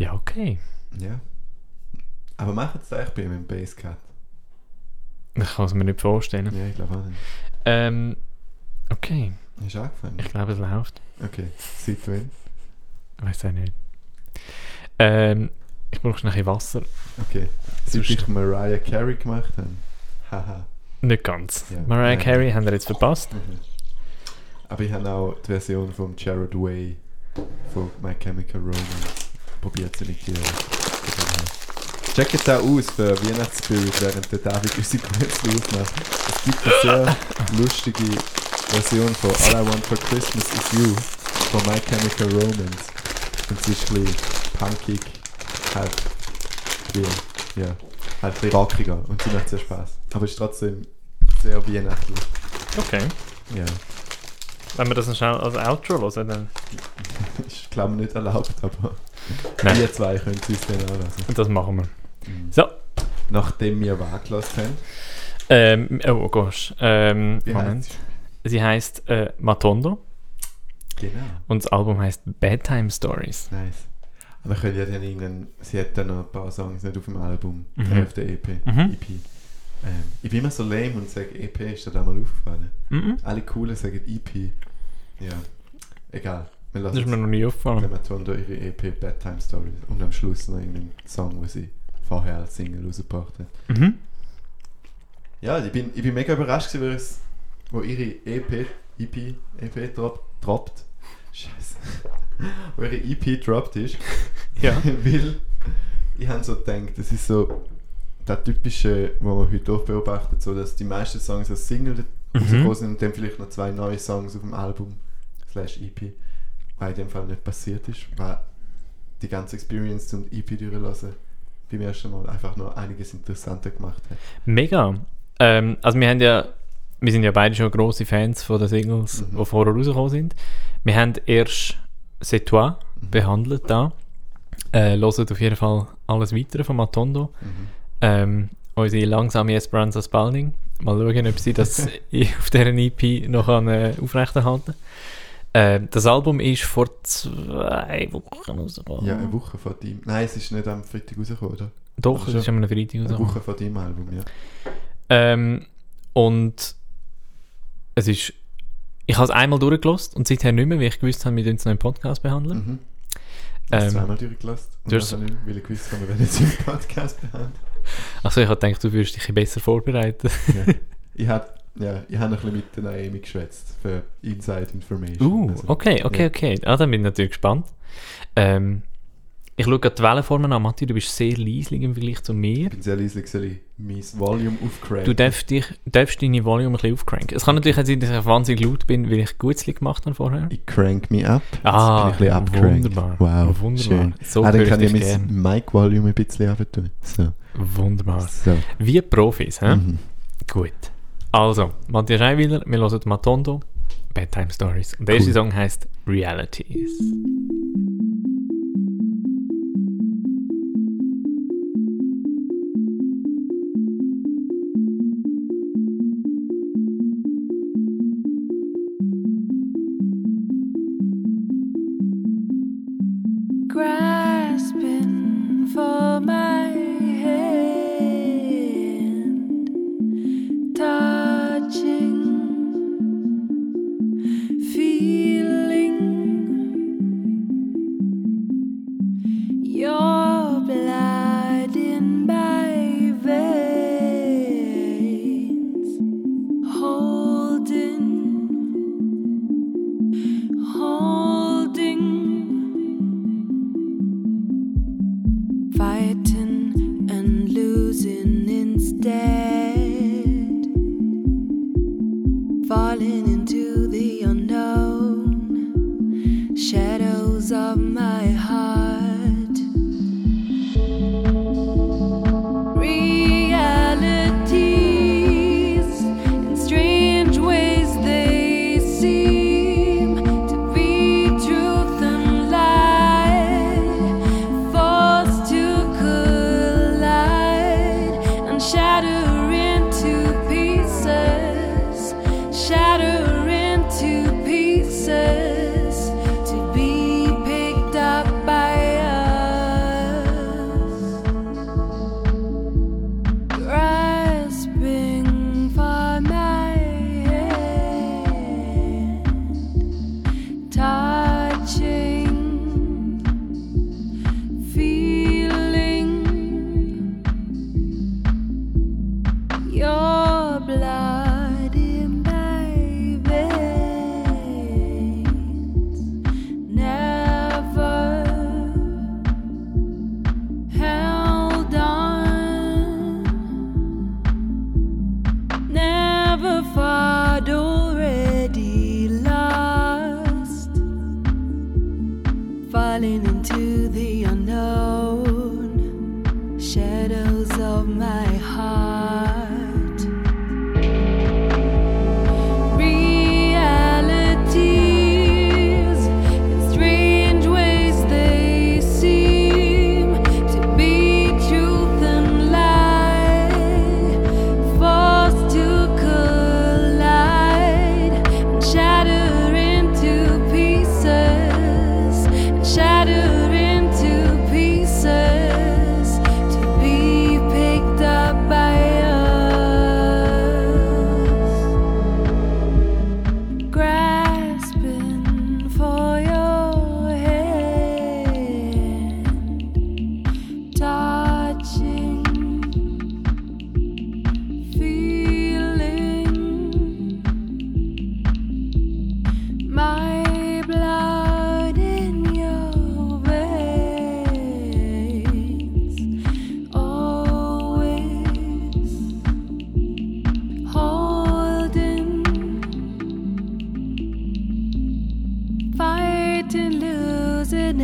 Ja, okay. Ja. Aber macht es eigentlich bei ihm im Basscat? Ich kann es mir nicht vorstellen. Ja, ich glaube auch nicht. Ähm, okay, Ist angefallen? ich glaube, es läuft. Okay, seit wann? Weiß auch nicht. Ähm, ich brauche noch ein bisschen Wasser. Okay. Seit Sonst- ich Mariah Carey gemacht habe? Haha. Nicht ganz. Ja. Mariah. Carey haben wir jetzt verpasst. Mhm. Aber ich habe auch die Version von Jared Way von My Chemical Romance probiert zu imitieren. Check jetzt auch aus für Weihnachtsspirit, während der David unsere Gutzli aufmacht. Es gibt eine sehr lustige Version von All I Want for Christmas Is You von My Chemical Romance. Und sie ist ein bisschen punkig, halt wie, ja, halt ein bisschen rockiger und sie macht sehr Spaß. Aber ist trotzdem sehr weihnachtlich. Okay. Ja. Wenn wir das noch schnell als Outro hören, dann... Ist glaube ich nicht erlaubt, aber Nein, wir zwei können es uns dann anlassen. das machen wir. So. Nachdem wir wahrgelassen haben, Ähm, oh gosh. Ähm, wie Moment. heisst Sie heißt äh, Matondo Genau, und das Album heißt Bedtime Stories. nice. Aber können ja dann irgendeinen, sie hat dann noch ein paar Songs nicht auf dem Album, Mhm. der Hälfte EP, Mhm. EP. Ähm, ich bin immer so lame und sage EP, ist dir da mal aufgefallen? Mhm. Alle coolen sagen EP. Ja, egal. Wir Das ist mir noch nie aufgefallen. Matondo ihre EP Bedtime Stories und am Schluss noch irgendeinen Song, den sie vorher als Single rausgebracht hat. Mhm. Ja, ich bin, ich bin mega überrascht, gewesen, wo ihre EP, EP, EP drop, droppt. Scheiße. wo ihre EP droppt ist. Ja. weil ich habe so gedacht, das ist so der typische, wo man heute oft beobachtet, so dass die meisten Songs als Single Mhm. rausgekommen sind und dann vielleicht noch zwei neue Songs auf dem Album slash EP. Was in dem Fall nicht passiert ist, weil die ganze Experience zum EP durchlassen beim ersten Mal einfach noch einiges interessanter gemacht hat. Mega. Ähm, also wir haben ja, wir sind ja beide schon grosse Fans von den Singles, Mhm. die vorher rausgekommen sind. Wir haben erst C'est toi Mhm. behandelt da. Äh, hören auf jeden Fall alles weitere von Matondo. Mhm. Ähm, unsere langsame Esperanza Spalding. Mal schauen, ob sie das auf deren EP noch kann, äh, ähm, Das Album ist vor zwei Wochen rausgekommen. Ja, eine Woche vor deinem. Nein, es ist nicht am Freitag rausgekommen, oder? Doch, es ist am Freitag Eine rausgekommen. Woche vor deinem Album, ja. Ähm, und es ist. Ich habe es einmal durchgelost und seither nicht mehr, weil ich gewusst habe, wir uns noch im Podcast behandeln. Mhm. Hast Ähm, zweimal durchgelassen. Und du hast- dann nicht, weil ich gewusst habe, wir werden jetzt im Podcast behandeln. Achso, ich habe gedacht, du würdest dich besser vorbereiten. ja. Ich habe ja, ich hab noch ein bisschen mit der Naomi geschwätzt für Inside Information. Uh, Also, okay, okay, ja. okay. Ah, dann bin ich natürlich gespannt. Ähm, ich schaue gerade die Wellenformen an. Matti, du bist sehr leislich im Vergleich zu mir. Ich bin sehr leise, soll mein Volume aufcranken? Du darfst, dich, darfst deine Volume ein bisschen aufcranken. Es kann natürlich auch sein, dass ich wahnsinnig laut bin, weil ich Gutzli gemacht habe vorher. Ich crank mich ab. Ah, wunderbar. Wow, Wunderbar. schön. So ah, dann kann ich ich mein. Mic-Volume ein bisschen runter So. Wunderbar. so. Wie Profis, hä? Mhm. Gut. Also, Matthias Scheinwiller, wir hören Matondo, Bedtime Stories. Und der erste Cool. Song heißt Realities.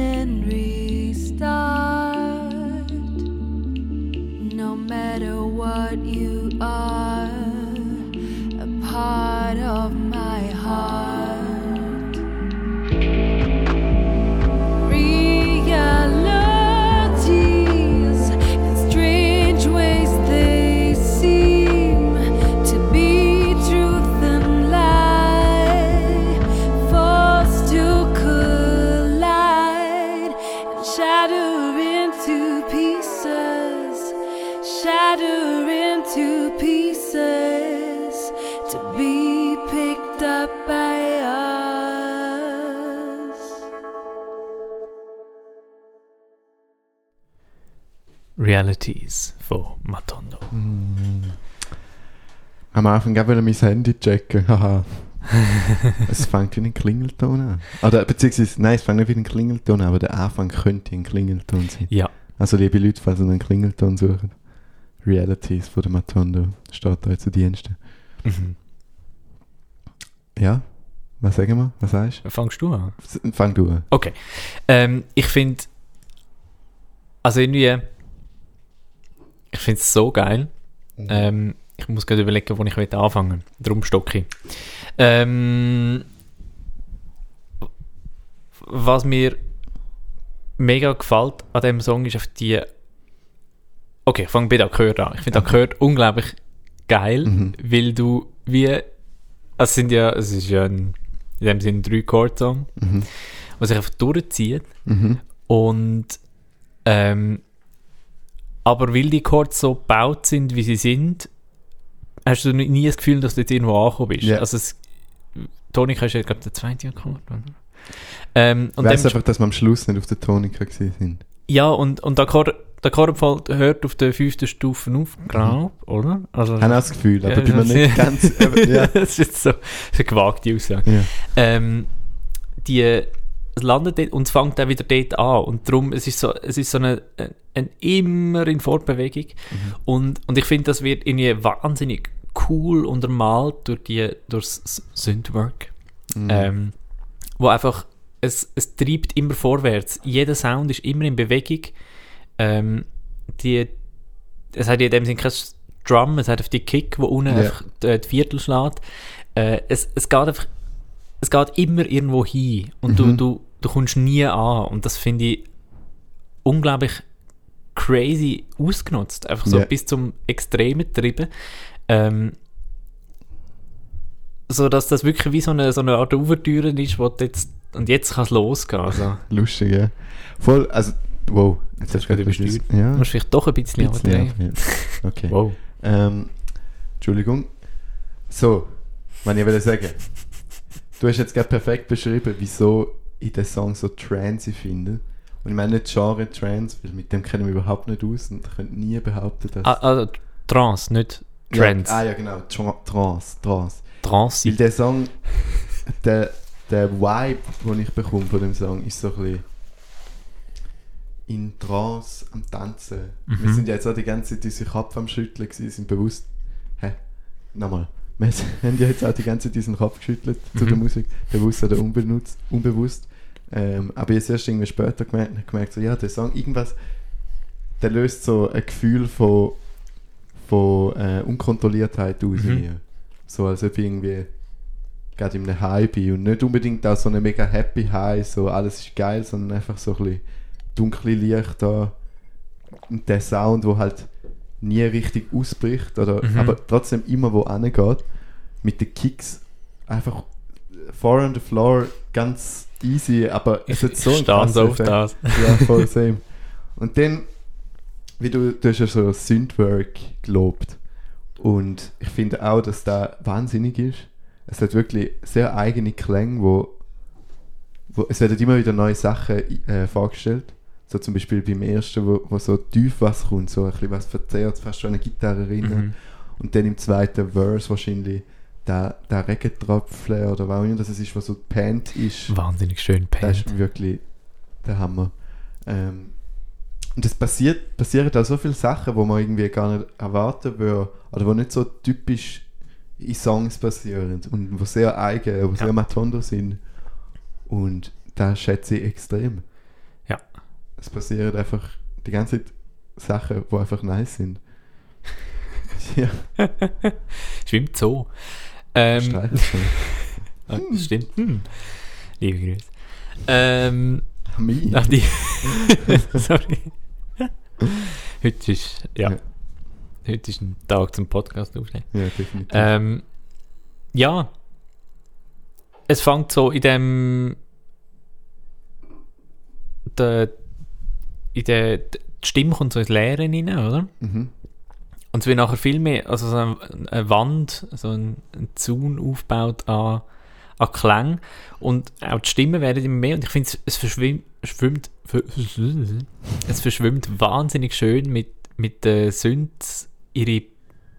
And restart. No matter what you are, Realities von Matondo. Am Anfang gab ich mein Handy checken. Haha. es fängt wie ein Klingelton an. Oder, beziehungsweise, nein, es fängt nicht wie ein Klingelton an, aber der Anfang könnte ein Klingelton sein. Ja, Also, liebe Leute, falls ihr einen Klingelton sucht, Realities von der Matondo steht da zu Diensten. mhm. Ja? Was sagen wir? Was sagst fangst du an? du? Fang du an. Okay. Ähm, ich finde, also irgendwie, ich finde es so geil. Ähm, ich muss gerade überlegen, wo ich will anfangen Darum stocke ich. Ähm, was mir mega gefällt an dem Song ist auf die. Okay, ich fange bei der Akkord an. Ich finde Okay. Akkord unglaublich geil, Mhm. weil du wie. Es sind ja, es ist ja ein, in dem Sinne ein Drei-Chord-Song, Mhm. was sich einfach durchzieht. Mhm. Und ähm, aber weil die Chords so gebaut sind, wie sie sind, hast du nie das Gefühl, dass du jetzt irgendwo angekommen bist. Ja. Also es, Tonika ist ja, glaube der zweite Akkord. Ähm, und weißt einfach, dass wir am Schluss nicht auf der Tonika gewesen sind. ja, und, und der Akkord, der Akkordfall hört auf der fünften Stufe auf, glaub, oder? Also, Ich habe das Gefühl, aber Ja, bin mir das- nicht ganz... aber, ja. das ist jetzt so eine gewagte Aussage. ja. ähm, die es landet dort und es fängt auch wieder dort an und darum es ist so es ist so eine, eine, immer in Fortbewegung Mhm. und, und ich finde das wird irgendwie wahnsinnig cool untermalt durch die durchs Synthwork Mhm. ähm, wo einfach es, es treibt immer vorwärts jeder Sound ist immer in Bewegung ähm, die es hat in dem Sinne kein Drum es hat auf die Kick wo unten Ja. einfach die, die Viertel schlägt äh, es, es geht einfach es geht immer irgendwo hin und Mhm. du, du kommst nie an und das finde ich unglaublich crazy ausgenutzt, einfach so Ja. bis zum Extremen getrieben. Ähm, so dass das wirklich wie so eine, so eine Art Ouvertüre ist, wo du jetzt, und jetzt kann es losgehen. Also, Lustig, ja. Voll, also, wow. Jetzt hast du gerade übersteuert. Ja, du musst vielleicht doch ein bisschen, bisschen ja. Okay. Wow. Ähm, Entschuldigung. So, was ich will sagen. Du hast jetzt gerade perfekt beschrieben, wieso ich den Song so trancy finde. Und ich meine nicht Genre Trance, weil mit dem kenne ich mich überhaupt nicht aus und ich könnte nie behaupten, dass... Ah, also Trance, nicht Trance. Ja, ah ja, genau. Tra Trance, Trance. Trance. Weil der Song, der, der Vibe, den ich bekomme von dem Song, ist so ein bisschen in Trance am Tanzen. Mhm. Wir sind ja jetzt auch die ganze Zeit unsere Kopf am Schütteln gewesen, sind bewusst... Hä? Nochmal. Wir haben ja jetzt auch die ganze Zeit unseren Kopf geschüttelt zu Mhm. der Musik, bewusst oder unbenutzt, unbewusst. Ähm, aber jetzt erst irgendwie später gemerkt, gemerkt so, ja, der Song, irgendwas, der löst so ein Gefühl von, von äh, Unkontrolliertheit aus Mhm. mir. So als ob ich irgendwie gerade in einem High bin und nicht unbedingt auch so eine mega happy High, so alles ist geil, sondern einfach so ein bisschen dunkle Licht da und der Sound, wo halt nie richtig ausbricht, oder, Mhm. aber trotzdem immer wo angeht, mit den Kicks einfach four on the floor, ganz easy, aber es hat so einen stand auf Effekt. das. Ja, voll same. Und dann, wie du, du hast ja so Synthwork gelobt. Und ich finde auch, dass da wahnsinnig ist. Es hat wirklich sehr eigene Klänge, wo, wo es werden immer wieder neue Sachen äh, vorgestellt. So zum Beispiel beim ersten, wo, wo so tief was kommt, so ein bisschen was verzerrt, fast schon eine Gitarre erinnert. Mhm. Und dann im zweiten Verse wahrscheinlich der, der Regentropfen oder was auch immer das ist, was so gepannt ist. Wahnsinnig schön Das pennt. ist wirklich der Hammer. Ähm, und es passiert, passieren da so viele Sachen, wo man irgendwie gar nicht erwarten würde, oder wo nicht so typisch in Songs passieren und wo sehr eigen, wo Ja. sehr matondo sind. Und das schätze ich extrem. Es passieren einfach die ganze Zeit Sachen, die einfach nice sind. ja, Schwimmt so. Ähm, ah, das stimmt. Hm. Liebe Grüße. Ähm, Mich. ach, die. Sorry. Heute ist, ja. Ja. Heute ist ein Tag zum Podcast aufnehmen. Ja, definitiv. Ähm, ja. Es fängt so in dem. Der, in der, die Stimme kommt so ins Leere rein, oder? mhm. Und es wird nachher viel mehr, also so eine, Wand, so ein, ein Zaun aufgebaut an, an Klang. Und auch die Stimmen werden immer mehr. Und ich finde, es, verschwimmt, schwimmt, es verschwimmt wahnsinnig schön mit, mit den Synths, ihre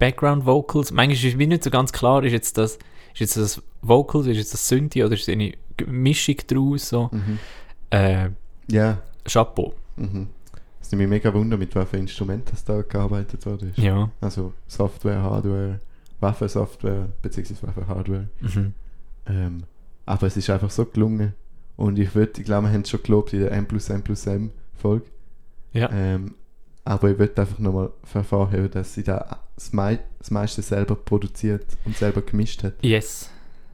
Background Vocals. Manchmal ist mir nicht so ganz klar, ist jetzt das, ist jetzt das Vocals, ist jetzt das Synthi oder ist es eine Mischung daraus? So. Mhm. Äh, Ja. Chapeau. Mhm. Es nimmt mich mega wunder, mit welchen Instrumenten das da gearbeitet wurde. Ja. Also Software, Hardware, Waffensoftware beziehungsweise Waffenhardware. Mhm. Ähm, aber es ist einfach so gelungen. Und ich würde, ich glaube, wir haben es schon gelobt in der M plus M plus M Folge. Ja. Ähm, aber ich würde einfach nochmal hervorheben, dass sie da das, mei das meiste selber produziert und selber gemischt hat. Yes.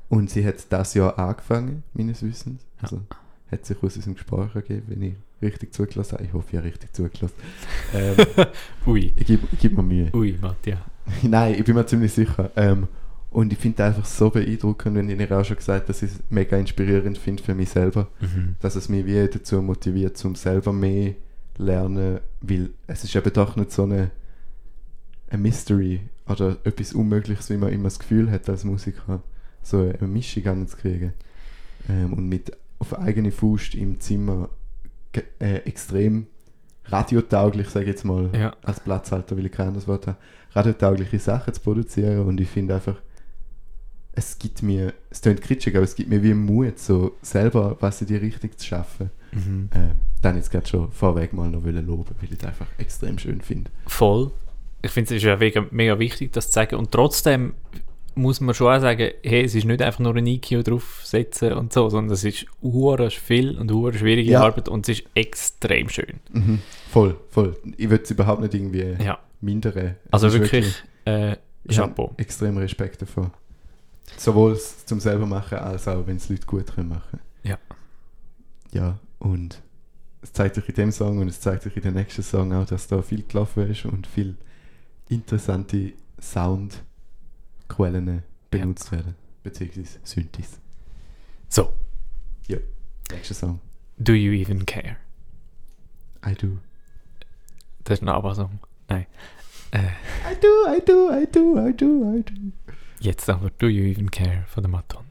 Und sie hat das Jahr angefangen, meines Wissens. Ja. Also hat sich aus unserem Gespräch ergeben, wenn ich richtig zugelassen habe. Ich hoffe, ich habe richtig zugelassen. ähm, Ui. ich gebe geb mir Mühe. Ui, Matthias. Nein, ich bin mir ziemlich sicher. Ähm, und ich finde einfach so beeindruckend, wenn ich auch schon gesagt dass ich es mega inspirierend finde für mich selber, Mhm. dass es mich wie dazu motiviert, zum selber mehr lernen, weil es ist eben doch nicht so eine, ein Mystery oder etwas Unmögliches, wie man immer das Gefühl hat als Musiker, so eine Mischung anzukriegen. Ähm, und mit auf eigene Faust im Zimmer äh, extrem radiotauglich, sage ich jetzt mal, Ja. als Platzhalter, will ich kein anderes Wort haben, radiotaugliche Sachen zu produzieren und ich finde einfach, es gibt mir, es klingt kitschig, aber es gibt mir wie Mut, so selber was in die Richtung zu schaffen. Mhm. Äh, dann jetzt gerade schon vorweg mal noch wollen loben, weil ich es einfach extrem schön finde. Voll. Ich finde, es ist ja mega, mega wichtig, das zu sagen. Und trotzdem muss man schon auch sagen, hey, es ist nicht einfach nur ein EQ draufsetzen und so, sondern es ist hure viel und hure schwierige Ja. Arbeit und es ist extrem schön. Mhm. Voll, voll. Ich würde es überhaupt nicht irgendwie Ja. mindern. Es Also ist wirklich, äh, Chapeau. extrem Respekt davor. Sowohl zum selber machen, als auch, wenn es Leute gut können machen. Ja. Ja, und es zeigt sich in dem Song und es zeigt sich in dem nächsten Song auch, dass da viel gelaufen ist und viel interessante Soundquellen benutzt werden. Beziehungsweise Synthes. So, Nächster Song. Do You Even Care? I do. Das ist ein ABBA-Song. Nein. Äh, I do, I do, I do, I do, I do. jetzt aber Do You Even Care von der Matondo.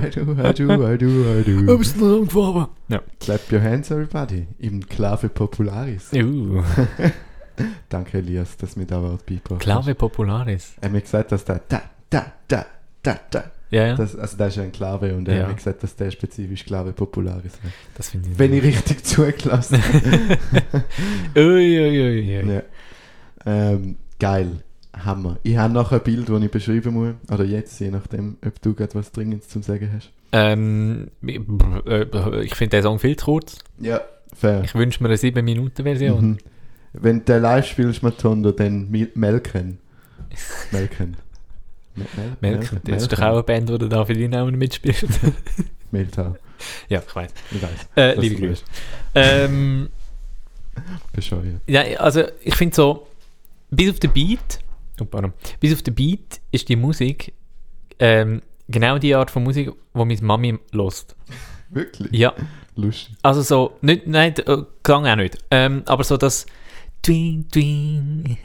Do, I do, I do, I do, I do. bist du noch gefahren? Ja. Clap your hands, everybody. Im Clave Popularis. Uh, Danke, Elias, dass mir da Wort beigebracht Clave Popularis. Er hat mir gesagt, dass der da, da, da, da, da. Ja, ja. Das, also, das ist ja ein Klave und er Ja. hat mir gesagt, dass der spezifisch Clave Popularis ist. Das finde ich. Wenn ich richtig zugelassen habe. Ui, ui, ui, ui. ja. ähm, Geil. Hammer. Ich habe noch ein Bild, das ich beschreiben muss. Oder jetzt, je nachdem, ob du gerade was Dringendes zum Sagen hast. Ähm, äh, ich finde den Song viel zu kurz. Ja, fair. Ich wünsche mir eine 7-Minuten-Version. Mhm. Wenn du live spielst, Matondo, dann Melken. Melken. Mel Mel Melken. Das ist doch auch eine Band, die da für die Namen mitspielt. Meltau. ja, ich weiß. Ich weiß. Äh, liebe Grüße. Ähm. Bescheuert. ja, also ich finde so, bis auf den Beat, pardon, bis auf den Beat ist die Musik ähm, genau die Art von Musik, die meine Mami lost. Wirklich? Ja, Lustig. also so, nicht, nein, äh, Klang auch nicht, ähm, aber so das Twing, Twing,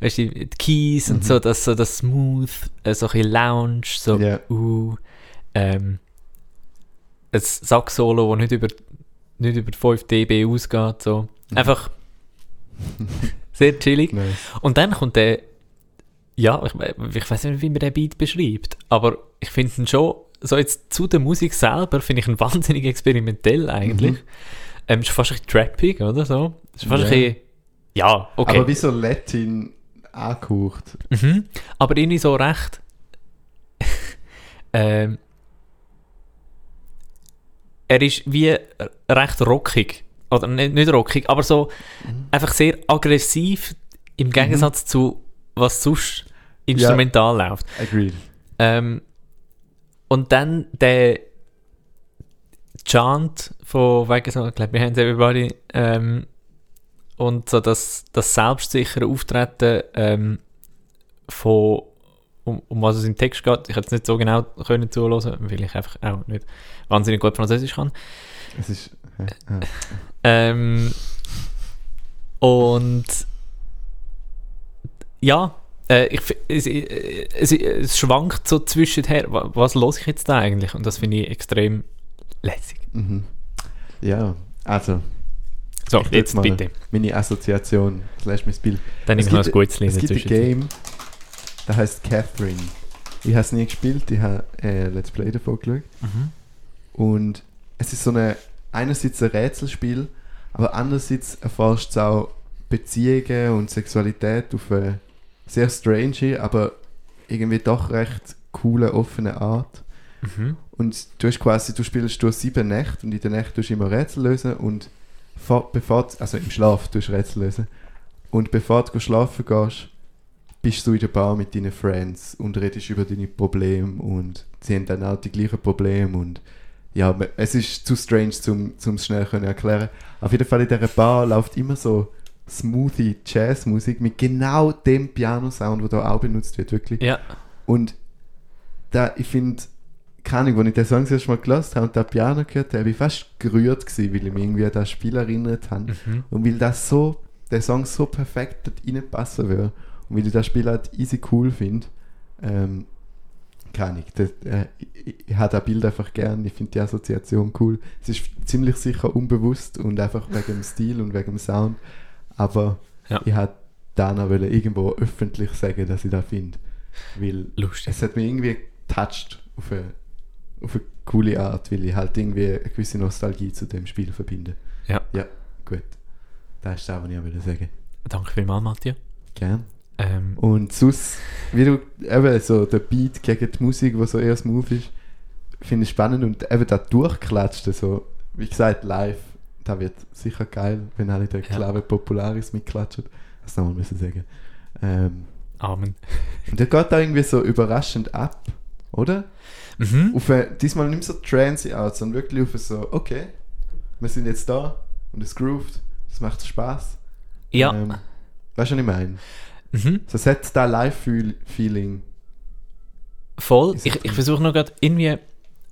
weißt du, die Keys und so, das, so das Smooth, äh, so ein bisschen Lounge, so, Ja. uh, ähm, ein Sax-Solo, das nicht über, nicht über 5 dB ausgeht, so. Einfach sehr chillig. Nice. Und dann kommt der, ja, ich, ich weiß nicht, wie man den Beat beschreibt, aber ich finde ihn schon, so jetzt zu der Musik selber, finde ich ihn wahnsinnig experimentell eigentlich. Mhm. Ähm, ist fast ein trappig, oder so? Ist fast Ja. ein bisschen, ja, okay. Aber wie so Latin angehaucht. Mhm. Aber irgendwie so recht. ähm, er ist wie recht rockig. Oder nicht, nicht rockig, aber so einfach sehr aggressiv im Gegensatz zu was sonst instrumental läuft. Agreed. Ähm, und dann der Chant von wegen so, Clap Your Hands Everybody ähm, und so das, das selbstsichere Auftreten ähm, von um, um was es im Text geht. Ich hätte es nicht so genau können zuhören, weil ich einfach auch nicht wahnsinnig gut Französisch kann. Es ist. Äh. Ähm, und ja, äh, ich, es, äh, es, es schwankt so zwischenher. Wa- Was los ich jetzt da eigentlich? Und das finde ich extrem lässig. Mhm. Ja, also, So, jetzt mal- bitte. meine Assoziation, slash mein Spiel. Dann ich noch ein gutes Lied Es gibt ein. Game, das heißt Catherine. Ich habe es nie gespielt, ich habe äh, Let's Play davon geschaut. Mhm. Und es ist so eine, einerseits ein Rätselspiel, aber andererseits erforscht es auch Beziehungen und Sexualität auf eine sehr strange, aber irgendwie doch recht coole, offene Art. Mhm. Und du hast quasi, du spielst durch sieben Nächte und in der Nacht tust du immer Rätsel lösen und vor, bevor, du- also im Schlaf tust du Rätsel lösen. Und bevor du schlafen gehst, bist du in der Bar mit deinen Friends und redest über deine Probleme und sie haben dann auch die gleichen Probleme und ja, es ist zu strange, zum zum es schnell können erklären. Auf jeden Fall in dieser Bar läuft immer so smoothie Jazzmusik mit genau dem Piano-Sound, der da auch benutzt wird, wirklich. Ja, Und da, ich finde, keine Ahnung, als ich den Song das erste Mal gehört habe und das Piano gehört habe, ich fast gerührt, gewesen, weil ich mich irgendwie an das Spiel erinnert habe. Mhm. Und weil das so, der Song so perfekt dort reinpassen würde und weil ich das Spiel halt easy cool finde, ähm, keine Ahnung, das, äh, ich, ich habe das Bild einfach gern, ich finde die Assoziation cool. Es ist ziemlich sicher unbewusst und einfach wegen dem Stil und wegen dem Sound, aber Ja. ich habe dann auch irgendwo öffentlich sagen, dass ich das finde. Weil Lustig. es hat mich irgendwie getoucht auf eine, auf eine coole Art, weil ich halt irgendwie eine gewisse Nostalgie zu dem Spiel verbinde. Ja. Ja, gut. Das ist das, was ich auch wollte sagen. Danke vielmals, Matthias. Gern. Ähm, Und sonst, wie du eben so der Beat gegen die Musik, wo so eher smooth ist, finde ich spannend und eben das Durchklatschen, so, wie gesagt, live, da wird sicher geil, wenn alle der Ja. Clave Popularis mitklatschen. Das nochmal müssen sagen. Ähm, Amen. und der geht da irgendwie so überraschend ab, oder? Mhm. Auf eine, diesmal nicht so transy aus, sondern wirklich auf so, okay, wir sind jetzt da und es grooved, es macht Spaß. Ja. Ähm, weißt du, was ich meine? mhm. So, es hat da Live-Feeling. Voll. Ich, ich versuche noch gerade irgendwie.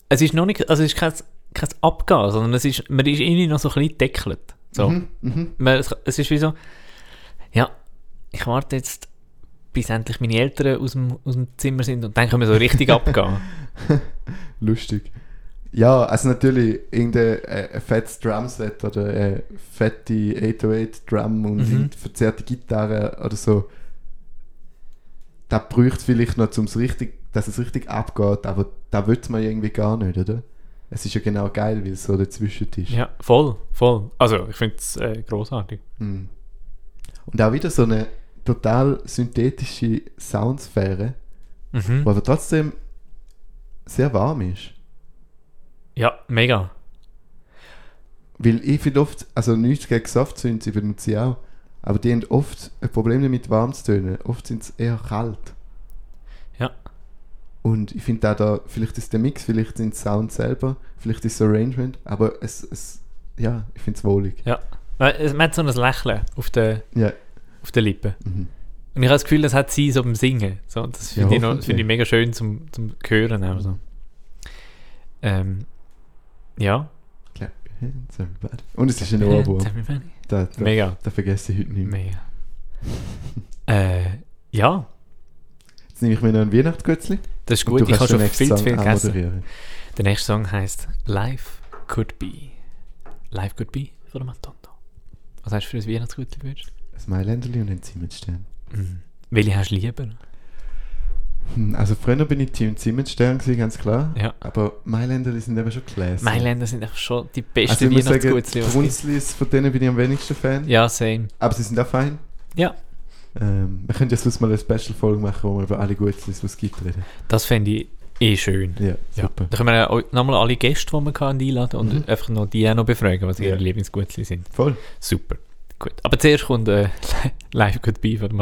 Es ist noch nicht. Also, es ist kein, kein Abgehen, sondern es ist, man ist irgendwie noch so ein bisschen deckelt. So. Mhm, mhm. Man, es, es ist wie so. Ja, ich warte jetzt, bis endlich meine Eltern aus dem, aus dem Zimmer sind und dann können wir so richtig abgehen. Lustig. Ja, also natürlich irgendein äh, fettes Drumset oder eine fette 808 Drum und Mhm. verzerrte Gitarre oder so. Da bräuchte es vielleicht noch, um's richtig, dass es richtig abgeht, aber da will man irgendwie gar nicht, oder? Es ist ja genau geil, weil es so dazwischen ist. ja, voll, voll. Also, ich finde es äh, großartig. Mhm. Und auch wieder so eine total synthetische Soundsphäre, Mhm. die aber trotzdem sehr warm ist. Ja, mega. Weil ich finde oft, also nichts gegen Softsynths, ich benutze sie auch, aber die haben oft ein Problem damit, warm zu tönen. Oft sind sie eher kalt. Ja. Und ich finde auch da, vielleicht ist der Mix, vielleicht sind es Sound selber, vielleicht ist das Arrangement, aber es, es ja, ich finde es wohlig. Ja. Man, hat so ein Lächeln auf der, Ja. auf der Lippe. Mhm. Und ich habe das Gefühl, das hat sie so beim Singen. So, das Ja, finde ich, noch- hoffentlich. finde ich mega schön zum, zum Hören. Auch so. ähm, ja. Und es ist ein Ohrwurm. Da, da, Mega. da vergesse ich heute nicht mehr. Mega. äh, ja, Jetzt nehme ich mir noch ein Weihnachtsgötzli. Das ist gut. Ich habe schon viel zu Song viel gegessen. Der nächste Song heißt Life Could Be. Life Could Be von Matondo. Was hast du für ein Weihnachtsgutli gewünscht? Ein Mailänderli und ein Zimmetstern. Mhm. Welche hast du lieber? Hm, Also früher bin ich Team Zimmetstern gewesen, ganz klar. Ja. Aber Mailänderli sind eben schon classy. Mailänder sind einfach schon die Also besten ich muss sagen, Weihnachtsgutli, was es gibt. Brunzlis, von denen bin ich am wenigsten Fan. Ja, same. Aber sie sind auch fein. Ja, Ähm, wir können ja sonst mal eine Special-Folge machen, wo wir über alle Gutzlis, die es gibt, reden. das fände ich eh schön. Ja, Ja. super. Da können wir ja nochmal alle Gäste, die wir hatten, einladen und Mhm. einfach noch die auch noch befragen, was Ja. ihre Lieblingsgutli sind. Voll. Super. Gut. Aber zuerst kommt äh, Live Goodbye von der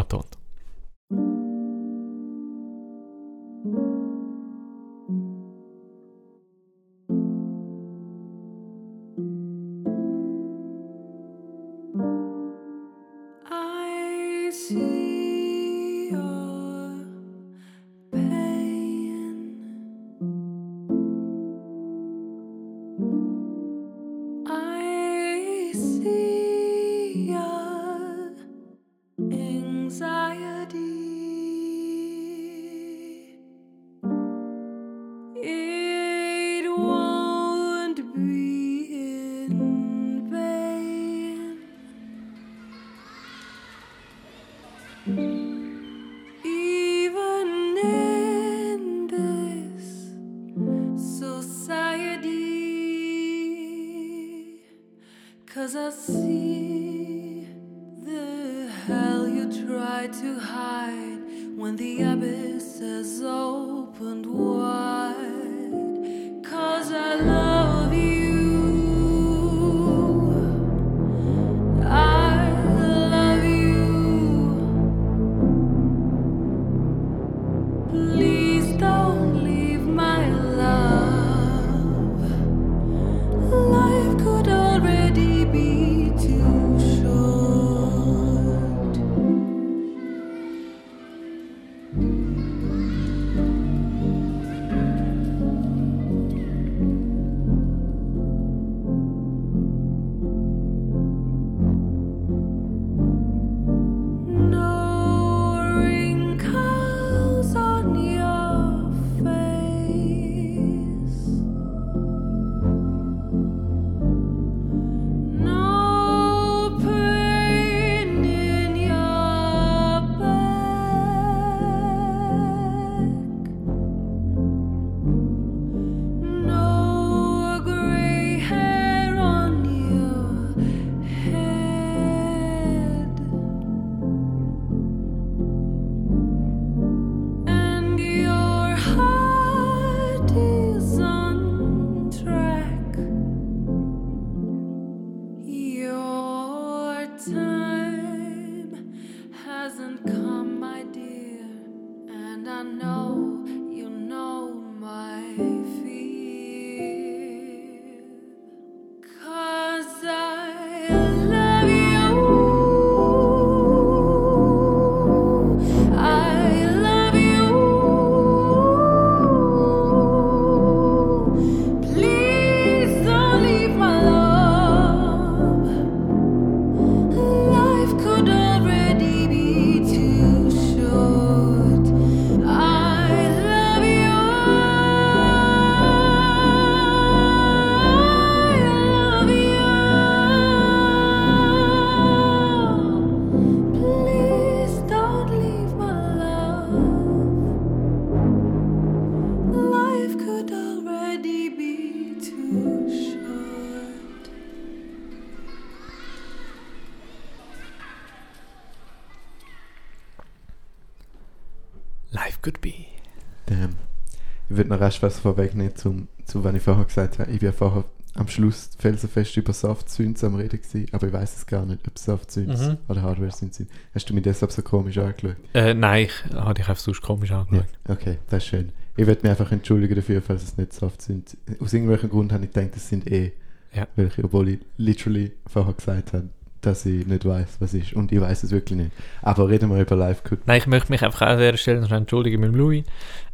würde noch rasch was vorwegnehmen, zum, zu was ich vorher gesagt habe. Ich war vorher am Schluss felsenfest über Soft-Synths am Reden gewesen, aber ich weiß es gar nicht, ob Soft-Synths Mhm. oder Hardware-Synths sind. Hast du mir deshalb so komisch angeschaut? Äh, nein, ich habe dich einfach sonst komisch angeschaut. Okay, das ist schön. Ich würde mich einfach entschuldigen dafür, falls es nicht Soft sind. Aus irgendwelchen Grund habe ich gedacht, es sind eh Ja. welche, obwohl ich literally vorher gesagt habe, dass ich nicht weiß, was ist. Und ich weiß es wirklich nicht. Aber reden wir über live -Cut. Nein, ich möchte mich einfach an dieser Stelle noch entschuldigen mit dem Louis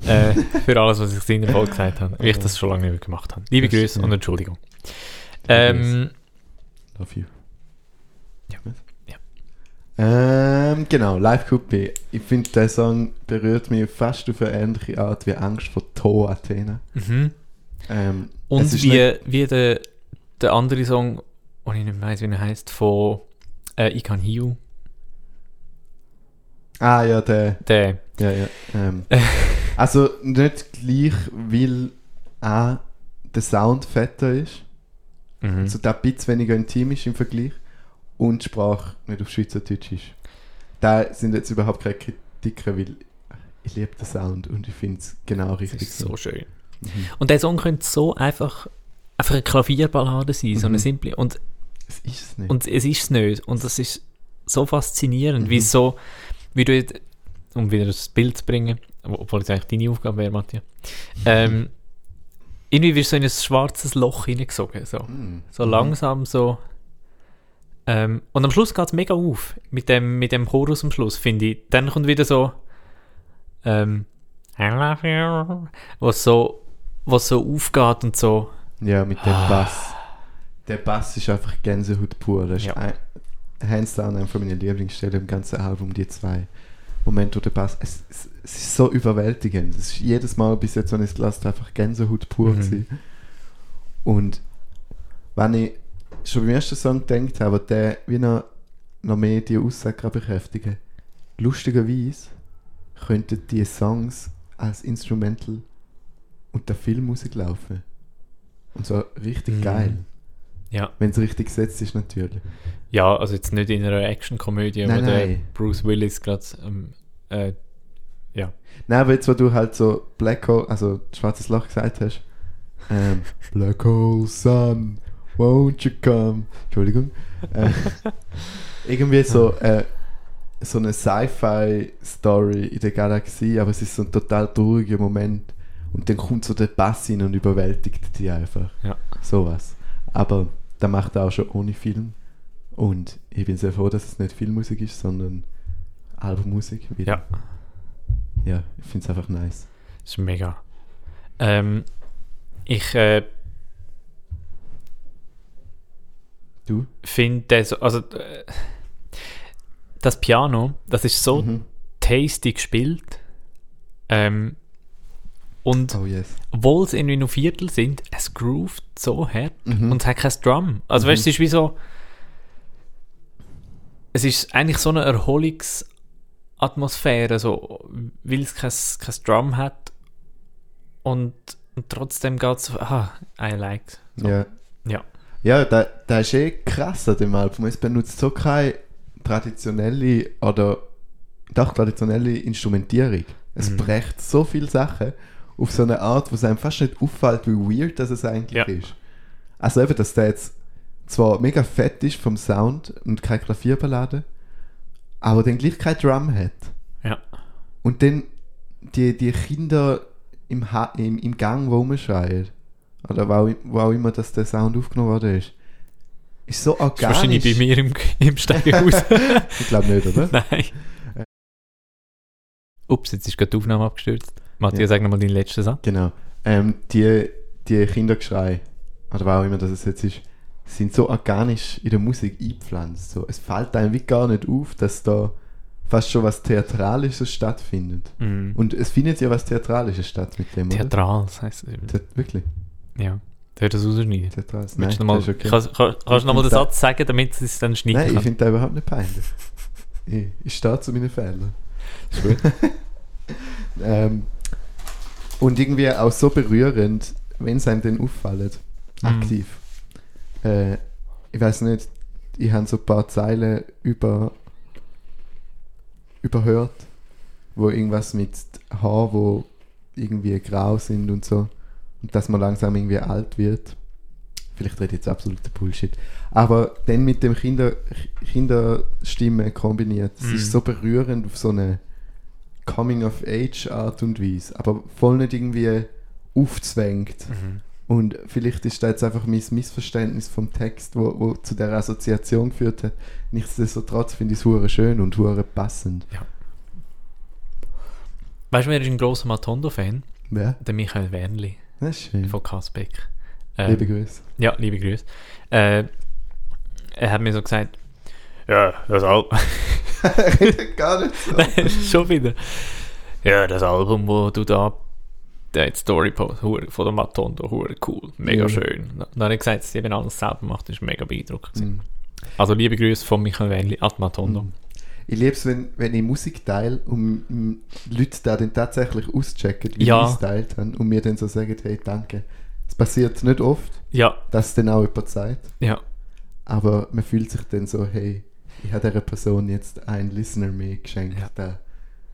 äh, für alles, was ich in der Folge gesagt habe, weil ich das schon lange nicht mehr gemacht habe. Liebe Grüße ja. und Entschuldigung. Ähm, Love you. Ja. Ja. Ähm, genau, Live Coupé. Ich finde, der Song berührt mich fast auf eine ähnliche Art wie Angst vor To Athena. mhm. Ähm, Und wie, nicht- wie der, der andere Song, den ich nicht weiss, wie er heißt, von äh, I Can You, Ah ja, der. der, Ja, ja. Ähm, also nicht gleich, weil auch der Sound fetter ist. mhm. Also der bisschen weniger intim ist im Vergleich. Und die Sprache nicht auf Schweizerdeutsch ist. Da sind jetzt überhaupt keine Kritiken, weil ich liebe den Sound und ich finde es genau das richtig. ist so schön. Mhm. Und der Song könnte so einfach, einfach eine Klavierballade sein, so eine Mhm. simple. Und Es ist es nicht. Und es ist es nicht. Und das ist so faszinierend, Mhm. wie so, wie du, jetzt- um wieder das Bild zu bringen, obwohl es eigentlich deine Aufgabe wäre, Matthias, ähm, irgendwie wirst du so in ein schwarzes Loch hineingesogen, so, Mhm. so Mhm. langsam, so. Ähm, und am Schluss geht es mega auf, mit dem, mit dem Chorus am Schluss, finde ich. Dann kommt wieder so, ähm, I love you, was so, was so aufgeht und so, Ja, mit dem Ah. Bass. Der Bass ist einfach Gänsehaut pur. Das ist Ja. ein, hands down eine von meinen Lieblingsstellen im ganzen Album, die zwei Momente, wo der Bass. Es, es, es ist so überwältigend. Es ist jedes Mal bis jetzt, wenn ich es gelassen einfach Gänsehaut pur. Mhm. Und wenn ich schon beim ersten Song gedacht habe, der wie noch, noch mehr die Aussage bekräftigen, lustigerweise könnten die Songs als Instrumental und der Filmmusik laufen. Und so richtig Mhm. geil. Ja. Wenn es richtig gesetzt ist, natürlich. Ja, also jetzt nicht in einer Actionkomödie, wo der. Bruce Willis gerade ähm, äh, Nein, aber jetzt, wo du halt so Black Hole, also schwarzes Loch gesagt hast, ähm, Black Hole Sun, won't you come? Entschuldigung. Äh, irgendwie so, äh, so eine Sci-Fi-Story in der Galaxie, aber es ist so ein total trauriger Moment. Und dann kommt so der Bass hin und überwältigt die einfach. Ja. Sowas. Aber der macht er auch schon ohne Film. Und ich bin sehr froh, dass es nicht Filmmusik ist, sondern Albummusik. Ja. Ja, ich finde es einfach nice. Das ist mega. Ähm, ich äh, Du? finde das, also äh, das Piano, das ist so Mhm. tasty gespielt. Ähm, und Oh yes. obwohl es irgendwie nur Viertel sind, es groovt so hart Mhm. und es hat kein Drum. Also Mhm. weißt du, es ist wie so, es ist eigentlich so eine Erholungsatmosphäre, so, weil es kein, kein Drum hat und, und trotzdem geht es, ah, I like. So. Ja. Ja. Ja, da, da ist eh krass an dem Album. Es benutzt so keine traditionelle oder doch traditionelle Instrumentierung. Es Mhm. brecht so viele Sachen auf so eine Art, wo es einem fast nicht auffällt, wie weird das es eigentlich Ja. ist. Also eben, dass der jetzt zwar mega fett ist vom Sound und keine Klavierballade, aber dann gleich kein Drum hat. Ja. Und dann die, die Kinder im, ha im, im Gang, die rumschreien, oder wo, auch- wo auch immer dass der Sound aufgenommen worden ist, ist so Das ist wahrscheinlich organisch. bei mir im, im Steigerhaus. ich glaube nicht, oder? Nein. Ups, jetzt ist gerade die Aufnahme abgestürzt. Matthias, Ja. sag nochmal deinen letzten Satz. Genau. Ähm, die, die Kindergeschrei, oder was auch immer das jetzt ist, sind so organisch in der Musik eingepflanzt. So. Es fällt einem wie gar nicht auf, dass da fast schon was Theatralisches stattfindet. Mhm. Und es findet ja was Theatralisches statt mit dem? Theatral, das heisst es. The wirklich? Ja. Du das rausschneiden. Du Nein, noch mal, das ist okay. kannst, kann- kannst du nochmal den Ich Satz sagen, damit sie es dann schneiden Nein, ich kann? finde das überhaupt nicht peinlich. Ich, ich stehe zu meinen Fehlern. Ist gut. Ähm, und irgendwie auch so berührend, wenn es einem dann auffällt, Mhm. aktiv. Äh, ich weiß nicht, ich habe so ein paar Zeilen über, überhört. wo irgendwas mit Haaren, wo irgendwie grau sind und so. Und dass man langsam irgendwie alt wird. Vielleicht rede ich jetzt absoluter Bullshit. Aber dann mit dem Kinder, Kinderstimme kombiniert. Es Mhm. ist so berührend auf so eine Coming-of-Age-Art und Weise. Aber voll nicht irgendwie aufzwängt. Mhm. Und vielleicht ist da jetzt einfach mein Missverständnis vom Text, wo, wo zu der Assoziation geführt hat. Nichtsdestotrotz finde ich es hure schön und hure passend. Weißt du, wer ist ein grosser Matondo-Fan? Wer? Der Michael Wernli Das ist schön. von Kasbeck. Ähm, Liebe Grüße. Ja, liebe Grüße. Äh, er hat mir so gesagt, ja, das Album, Gar nicht so. schon wieder. Ja, das Album, wo du da, der Story Post hure- von der Matondo, hure cool, mega Ja. schön. Dann hat er gesagt, dass sie eben alles selber macht, das ist mega beeindruckend. Mm. Also liebe Grüße von Michael Wernli, at Matondo. Mm. Ich liebe es, wenn, wenn ich Musik teile und mm, Leute da dann tatsächlich auschecken, wie Ja. ich es teilt habe und mir dann so sagen, hey, danke. Es passiert nicht oft, Ja, dass es dann auch jemand sagt, ja, aber man fühlt sich dann so, hey, ich habe dieser Person jetzt einen Listener mehr geschenkt. Ja. Der,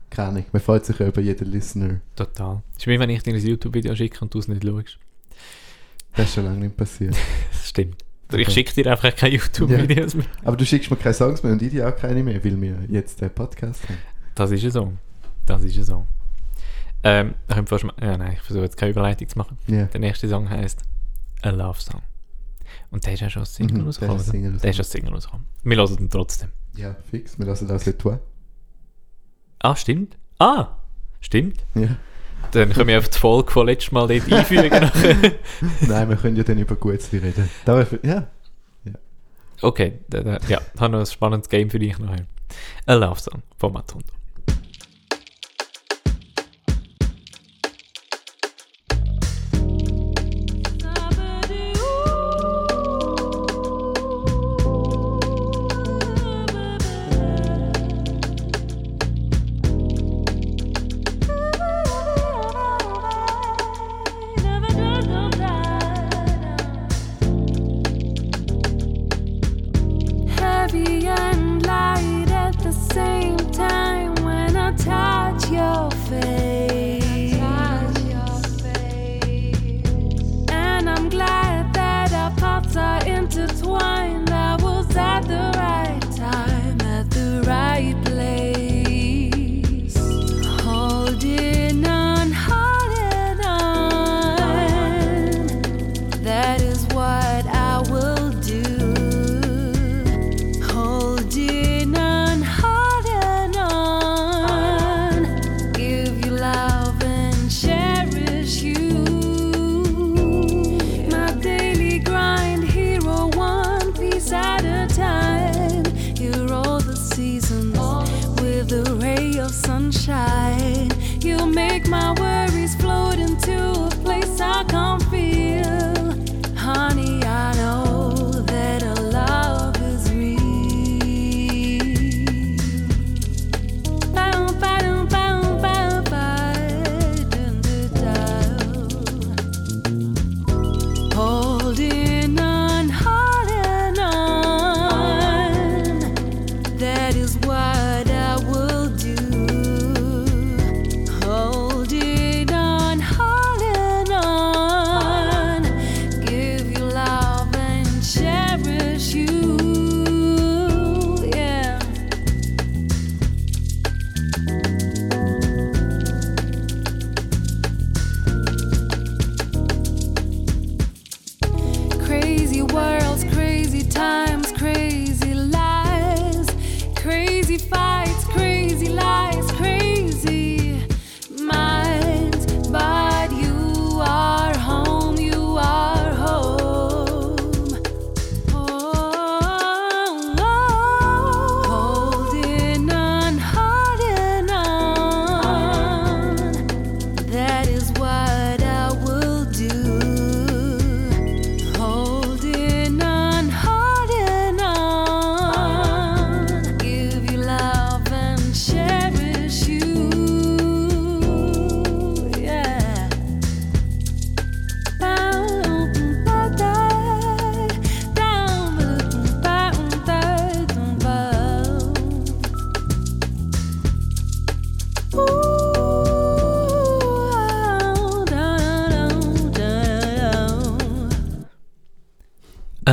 keine Ahnung, man freut sich ja über jeden Listener. total. ist wie wenn ich dir ein YouTube-Video schicke und du es nicht schaust. Das ist schon lange nicht passiert. Das stimmt. Ich Okay. schicke dir einfach keine YouTube-Videos mehr. Aber du schickst mir keine Songs mehr und ich dir auch keine mehr, weil wir jetzt den Podcast haben. Das ist ja so. Das ist ja so. Ähm, ich ja, nein, ich versuche jetzt keine Überleitung zu machen. Ja. Der nächste Song heißt A Love Song. Und der ist ja schon als Single Mhm, der rausgekommen. oder? Single Der ist als Single rausgekommen. Wir hören ihn trotzdem. Ja, fix. Wir lassen das nicht tun. Ah, stimmt. Ah, stimmt. Ja. Dann können wir auf die Folge von letztes Mal dort einfügen. Nein, wir können ja dann über Gutes reden. Wär- ja. okay, ja, ich habe noch ein spannendes Game für dich nachher. A Love Song von Matondo.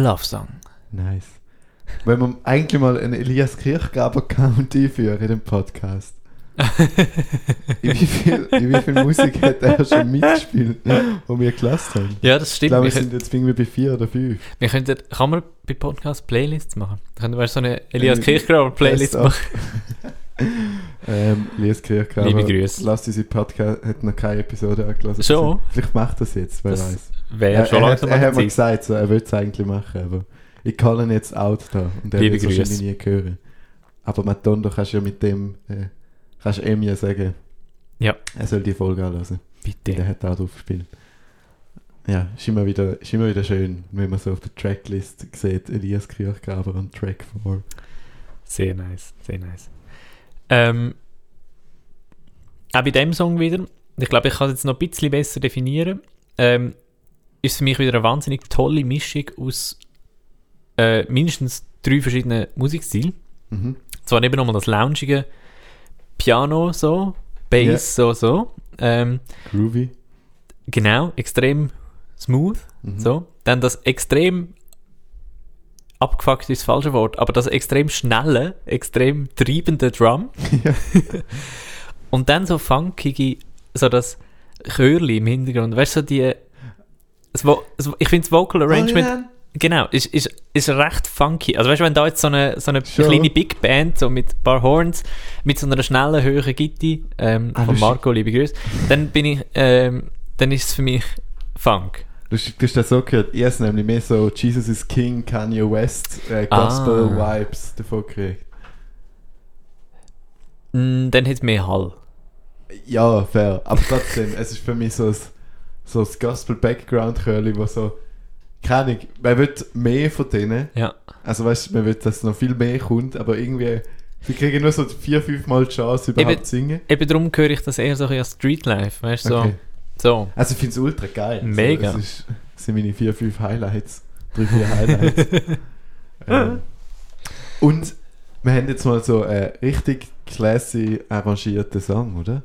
Love Song. Nice. Wenn wir eigentlich mal einen Elias Kirchgraber-Count einführen in dem Podcast. in, wie viel, in wie viel Musik hat er schon mitgespielt, wo wir gelassen haben? Ja, das Ich stimmt. glaube, wir, wir sind jetzt irgendwie bei vier oder fünf. wir könnten, kann man bei Podcast Playlists machen? Können wir so eine Elias Kirchgraber Playlist Best of. machen? ähm, Elias Kirchgraber. Liebe Grüße. Lasst unsere Podcast, hat noch keine Episode angelassen. Schon? Vielleicht macht es jetzt, wer Das weiß. Wäre er, schon er, hat, er hat der mir gesagt, so, er will es eigentlich machen, aber ich kann ihn jetzt out da und er wird es wahrscheinlich nie hören. Aber Matondo kannst du ja mit dem, äh, kannst du ihm ja sagen, Ja. er soll die Folge. Der Bitte. hat auch drauf gespielt. Ja, ist immer, wieder, ist immer wieder schön, wenn man so auf der Tracklist sieht, Elias Kirchgraber und Track 4. Sehr nice, sehr nice. Ähm, auch bei dem Song wieder, ich glaube, ich kann es jetzt noch ein bisschen besser definieren, ähm, ist für mich wieder eine wahnsinnig tolle Mischung aus äh, mindestens drei verschiedenen Musikstilen. Mhm. Zwar eben nochmal das loungige Piano so, Bass so, so. Ähm, Groovy. genau, extrem smooth. Mhm. So. Dann das extrem abgefuckt ist das falsche Wort, aber das extrem schnelle, extrem treibende Drum. Ja. Und dann so funkige, so das Chörli im Hintergrund. Weißt du, so die. Ich finde das Vocal Arrangement, Oh, ja. genau, ist, ist, ist recht funky. Also weißt du, wenn da jetzt so eine, so eine Schon. kleine Big Band, so mit ein paar Horns, mit so einer schnellen, höheren Gitti, ähm, Ah, von. Marco, liebe Grüße, dann bin ich, ähm, dann ist es für mich Funk. Du, hast- du hast das so gehört, ich habe nämlich mehr so Jesus is King, Kanye West, äh, Gospel-Vibes davon gekriegt. Mm, dann hat es mehr Hall. Ja, fair. Aber trotzdem, es ist für mich so ein, so ein Gospel-Background-Curly, wo so, keine Ahnung, man will mehr von denen. Ja. Also weißt du, man will, dass noch viel mehr kommt, aber irgendwie, sie kriegen nur so vier, fünf Mal die Chance, überhaupt Eben- zu singen. Eben darum höre ich das eher so ein Streetlife, weißt du, so. Okay. so. Also ich finde es ultra geil. Mega. Also, es ist, das sind meine vier, fünf Highlights. Drei, vier Highlights. ähm, und wir haben jetzt mal so einen richtig classy arrangierten Song, oder?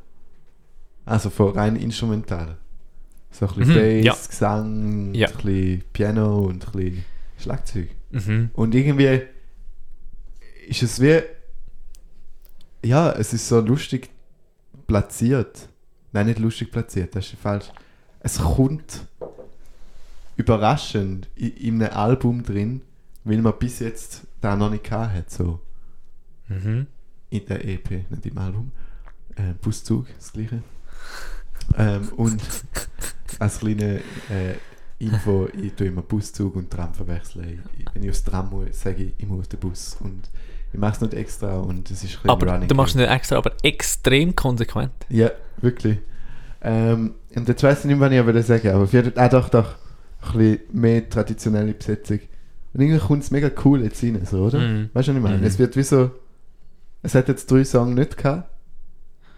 Also von rein instrumental. So ein bisschen Mhm, Bass, ja. Gesang, Ja. ein bisschen Piano und ein bisschen Schlagzeug. Mhm. Und irgendwie ist es wie. Ja, es ist so lustig platziert. Nein, nicht lustig platziert, das ist falsch. Es kommt überraschend in, in einem Album drin, weil man bis jetzt da noch nicht hat, so Mhm. in der EP, nicht im Album. Äh, Buszug, das gleiche. Ähm, und als kleine äh, Info, ich tue immer Buszug und Tram verwechseln. Ich, wenn ich aufs Tram muss, sage ich immer auf den Bus. Und ich mache es nicht extra und es ist ein Aber Running du machst es nicht extra, aber extrem konsequent. Ja, wirklich. Ähm, und jetzt weiss ich nicht, was ich wollte sagen, aber für ah, doch, doch, ein bisschen mehr traditionelle Besetzung. Und irgendwie kommt es mega cool jetzt rein, so, oder? Mhm. Weißt du, was ich meine? Mhm. Es wird wie so, es hat jetzt drei Songs nicht gehabt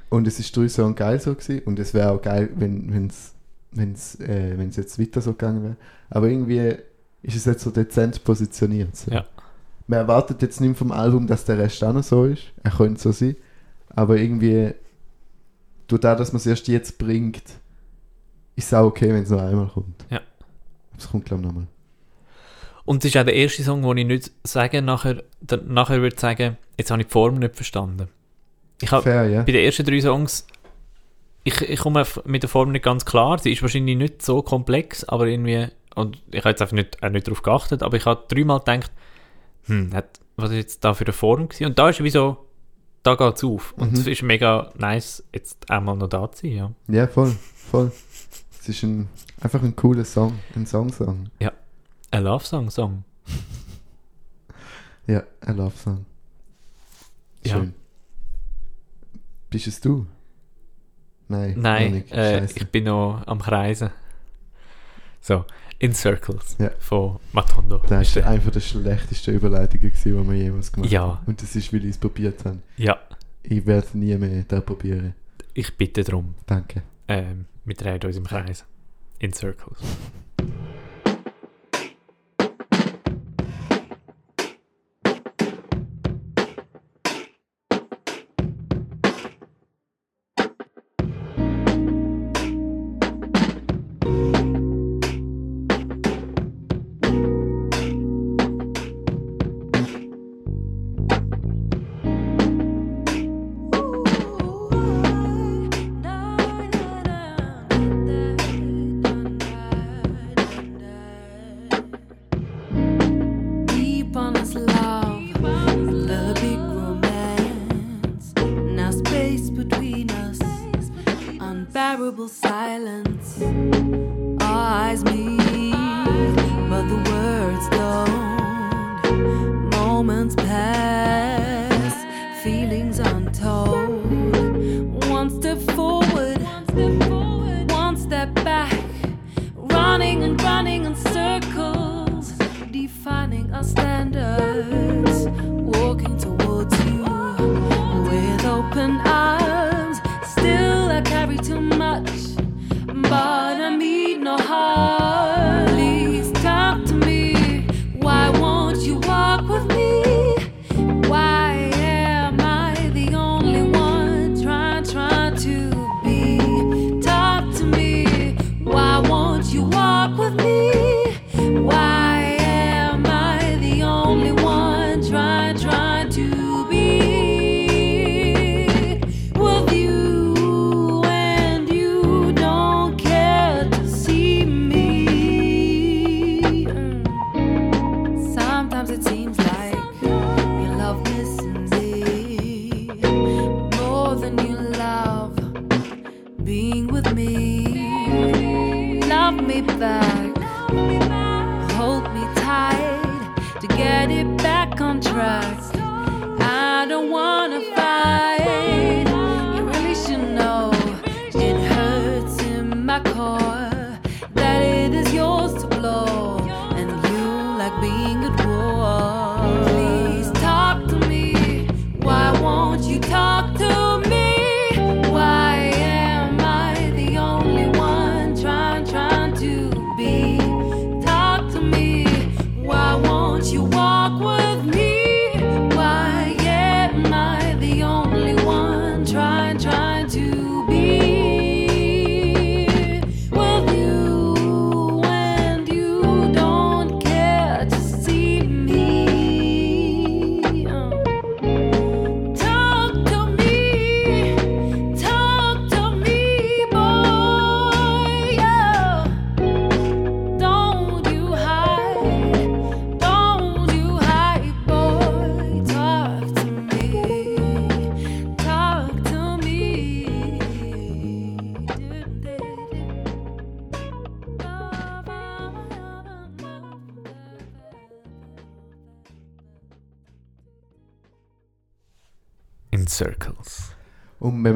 und es ist drei Songs geil so gewesen und es wäre auch geil, wenn es wenn's, äh, wenn's jetzt weiter so gegangen wäre. Aber irgendwie ist es jetzt so dezent positioniert. So. Ja. Man erwartet jetzt nicht vom Album, dass der Rest auch noch so ist. Er könnte so sein. Aber irgendwie, durch das, dass man es erst jetzt bringt, ist es auch okay, wenn es noch einmal kommt. Ja. Es kommt, glaube ich, nochmal. Und es ist auch der erste Song, wo ich nicht sagen, nachher, nachher würde sagen, jetzt habe ich die Form nicht verstanden. Ich habe Fair, ja. bei den ersten drei Songs, ich, ich komme mit der Form nicht ganz klar. Sie ist wahrscheinlich nicht so komplex, aber irgendwie, und ich habe jetzt einfach nicht, auch nicht darauf geachtet, aber ich habe dreimal gedacht, hm, hat, was ist jetzt da für eine Form gewesen? Und da ist wie so, da geht es auf. Und Mhm. es ist mega nice, jetzt einmal noch da zu sein, ja. Ja, voll, voll. Es ist ein, einfach ein cooler Song, ein Song-Song. Ein Love-Song-Song. Ja, ein Love-Song. Ja. Schön. Bist es du? Nein. Nein, äh, ich bin noch am Kreisen. So, In Circles Ja. von Matondo. Das Ist war der- einfach der schlechteste Überleitungen, die wir jemals gemacht Ja. haben. Und das ist, weil ich es probiert habe. Ja, Ich werde nie mehr da probieren. ich bitte darum. Danke. Ähm, wir drehen uns im Kreis. In Circles.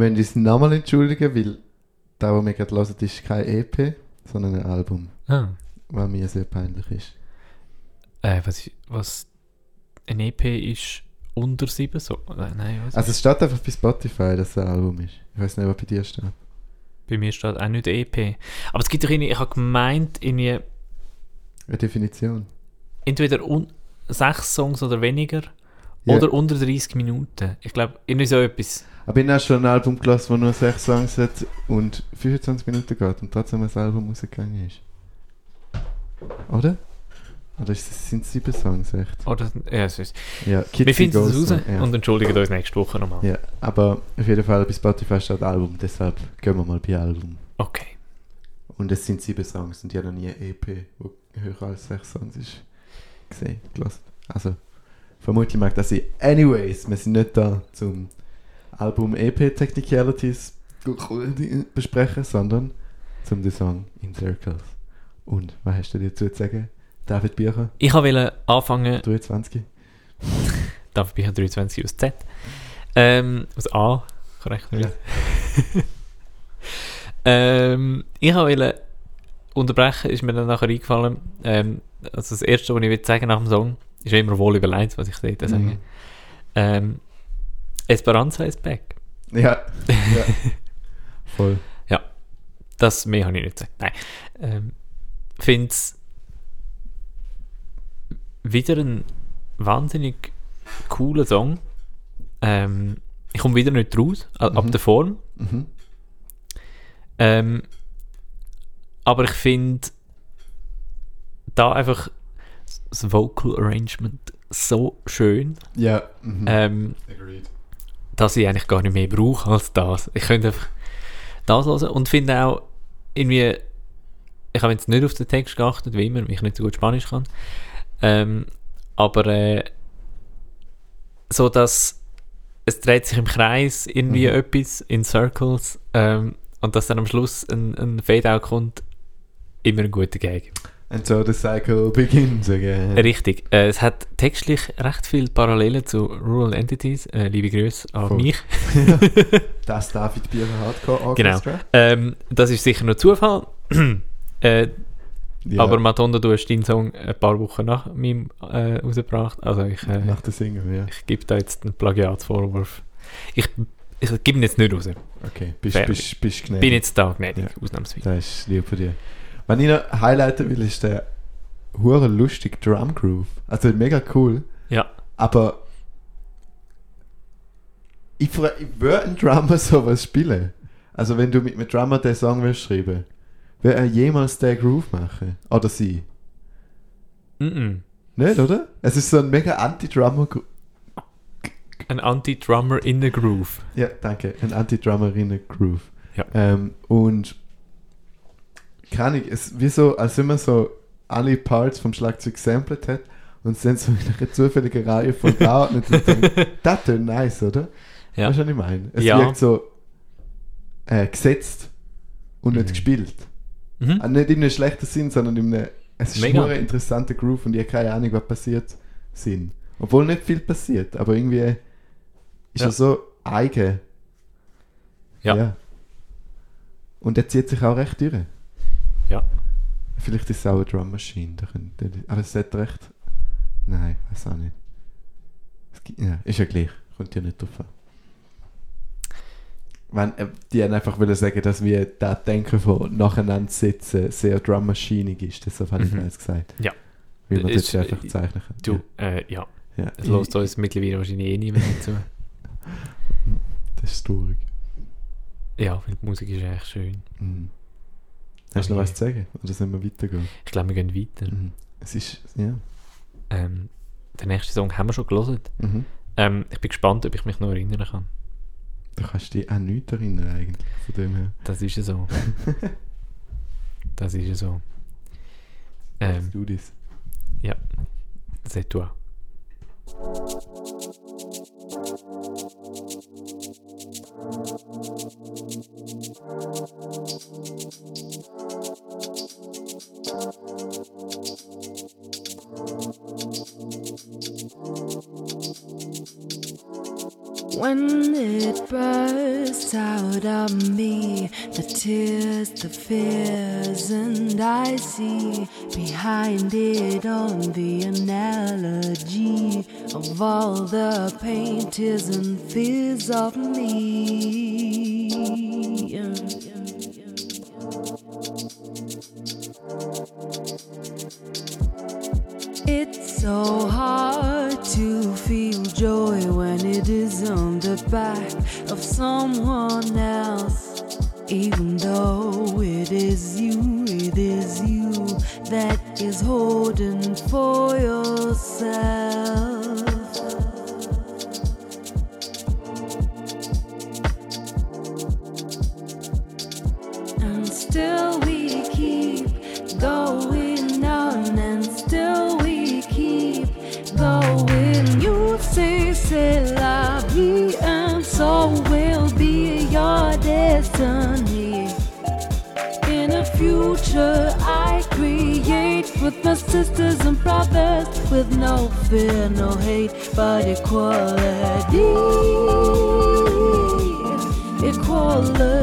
Müssen uns nochmal entschuldigen, weil da, was wir gerade hören, ist kein EP, sondern ein Album, Ah. was mir sehr peinlich ist. Äh, was, was ein EP ist unter 7? So, äh, nein, was? Also es steht einfach bei Spotify, dass es ein Album ist. Ich weiß nicht, was bei dir steht. Bei mir steht auch nicht EP. Aber es gibt doch irgendwie, ich habe gemeint, irgendwie Eine Definition. entweder un sechs Songs oder weniger Ja. oder unter 30 Minuten. Ich glaube, irgendwie so etwas. Aber ich habe schon ein Album gelassen, das nur 6 Songs hat und 25 Minuten geht und trotzdem ein Album rausgegangen ist. Oder? Oder sind es 7 Songs, echt? Oder, ja, es ist. Ja, Kids Wir finden es raus ja. und entschuldigen uns nächste Woche nochmal. ja, aber auf jeden Fall bei Spotify steht Album, deshalb gehen wir mal bei Album. Okay. Und es sind 7 Songs und ich habe noch nie ein EP, wo höher als 6 Songs ist, gesehen, gelassen. Also, vermutlich mag das sein. Anyways, wir sind nicht da zum Album EP Technicalities besprechen, sondern zum den Song In Circles. Und was hast du dazu zu sagen? David Bücher, Ich wollte anfangen, 23. darf ich 23 aus Z. Ähm, aus A, korrekt. Ja. ähm, ich wollte unterbrechen, ist mir dann nachher eingefallen. Ähm, also das erste, was ich will sagen nach dem Song, ist immer wohl überlegt, was ich da sage. Mhm. Ähm, Esperanza ist back. Ja, ja. voll. Das mehr habe ich nicht gesagt. Nein. Ähm, finde es wieder ein wahnsinnig cooler Song. Ähm, ich komme wieder nicht raus, a- ab Mhm. der Form. Mhm. Ähm, aber ich finde da einfach das Vocal Arrangement so schön, Ja, mhm. ähm, Agreed. Dass ich eigentlich gar nicht mehr brauche als das. Ich könnte einfach das hören und finde auch irgendwie, ich habe jetzt nicht auf den Text geachtet, wie immer, weil ich nicht so gut Spanisch kann, ähm, aber äh, so, dass es dreht sich im Kreis irgendwie Mhm. etwas in Circles ähm, und dass dann am Schluss ein, ein Fade-Out kommt, immer ein guter Gag. And so the cycle begins again. Richtig. Äh, es hat textlich recht viele Parallelen zu Rural Entities. Äh, liebe Grüße an Voll. mich. Das David Bieler Hardcore Genau. Orchestra. Ähm, das ist sicher nur Zufall. äh, Ja, Aber Madonna, du hast deinen Song ein paar Wochen nach meinem äh, rausgebracht. Also ich, äh, nach der Single, ja. ich gebe da jetzt einen Plagiatsvorwurf. Ich, ich gebe ihn jetzt nicht raus. Okay, bist, Fair. bist, bist gnädig. Bin jetzt da gnädig, Ja. ausnahmsweise. Das ist lieb von dir. Was ich noch highlighten will, ist der hure lustig Drum Groove. Also mega cool. Ja. Aber ich, ich würde ein Drummer sowas spielen. Also wenn du mit einem Drummer den Song willst schreiben, wird er jemals den Groove machen? Oder sie? Mm Nicht, oder? Es ist so ein mega Anti-Drummer. Ein Anti-Drummer in the Groove. Ja, danke. Ein Anti-Drummerinnen-Groove. Ja. Ähm, und kann ich, es wie so, als wenn man so alle Parts vom Schlagzeug sampled hat und es dann so in einer zufälligen Reihe von geordnet und denkt, das tönt nice, oder? Ja. Weißt du, was ich meine? Es Ja. wirkt so äh, gesetzt und nicht Mhm. gespielt. Mhm. Ah, nicht in einem schlechten Sinn, sondern in einem, es ist Mega. nur ein interessanter Groove und ich habe keine Ahnung, was passiert sind. Obwohl nicht viel passiert, aber irgendwie ist Ja. er so eigen. Ja. Und er zieht sich auch recht durch. Ja. Vielleicht ist es auch eine Drum Machine. Da könnte, aber es hat recht. Nein, weiß auch nicht. Gibt, ja, ist ja gleich. Kommt ja nicht drauf an. Wenn, äh, die haben einfach wollen sagen, dass wir das Denken von nacheinander sitzen sehr Drum Machinig ist. Deshalb habe ich Mhm. das gesagt. Ja. Weil man Ist- das einfach zeichnen kann. Du, äh, ja. ja. Es lässt uns mittlerweile wahrscheinlich eh niemand zu. Das ist traurig. Ja, weil die Musik ist echt schön. Mhm. Hast du noch was zu sagen? Oder sollen wir weitergehen? Ich glaube, wir gehen weiter. Mhm. Es ist, ja. Ähm, den nächsten Song haben wir schon gelesen. Mhm. Ähm, ich bin gespannt, ob ich mich noch erinnern kann. Du kannst dich an nichts erinnern eigentlich, von dem her. Das ist ja so. das ist ja so. Ähm, du das. c'est toi. When it bursts out of me, the tears, the fears, and I see behind it on the analogy of all the pain, tears, and fears of me. It's so hard to feel joy when it is on the back of someone else. Even though it is you, it is you that is holding for yourself. Fear, no hate, but equality. Equality.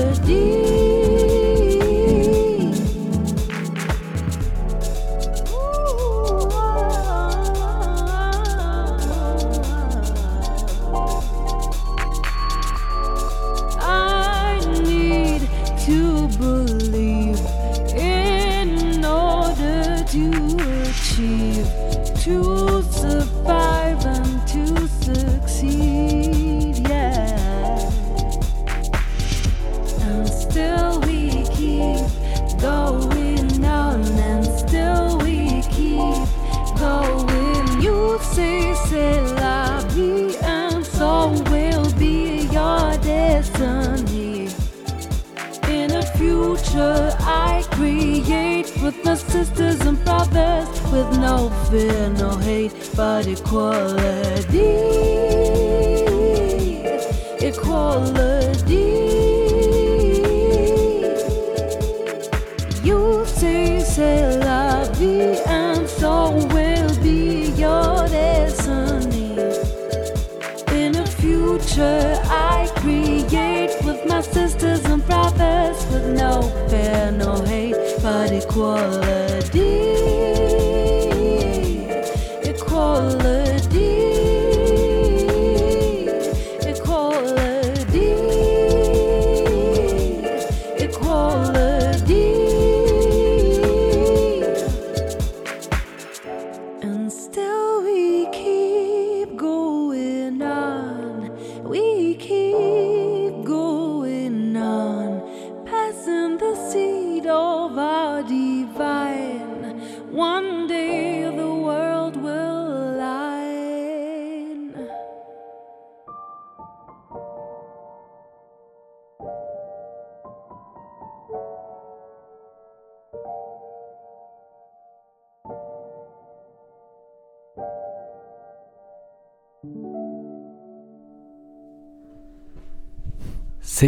Sisters and brothers with no fear, no hate, but. Equality.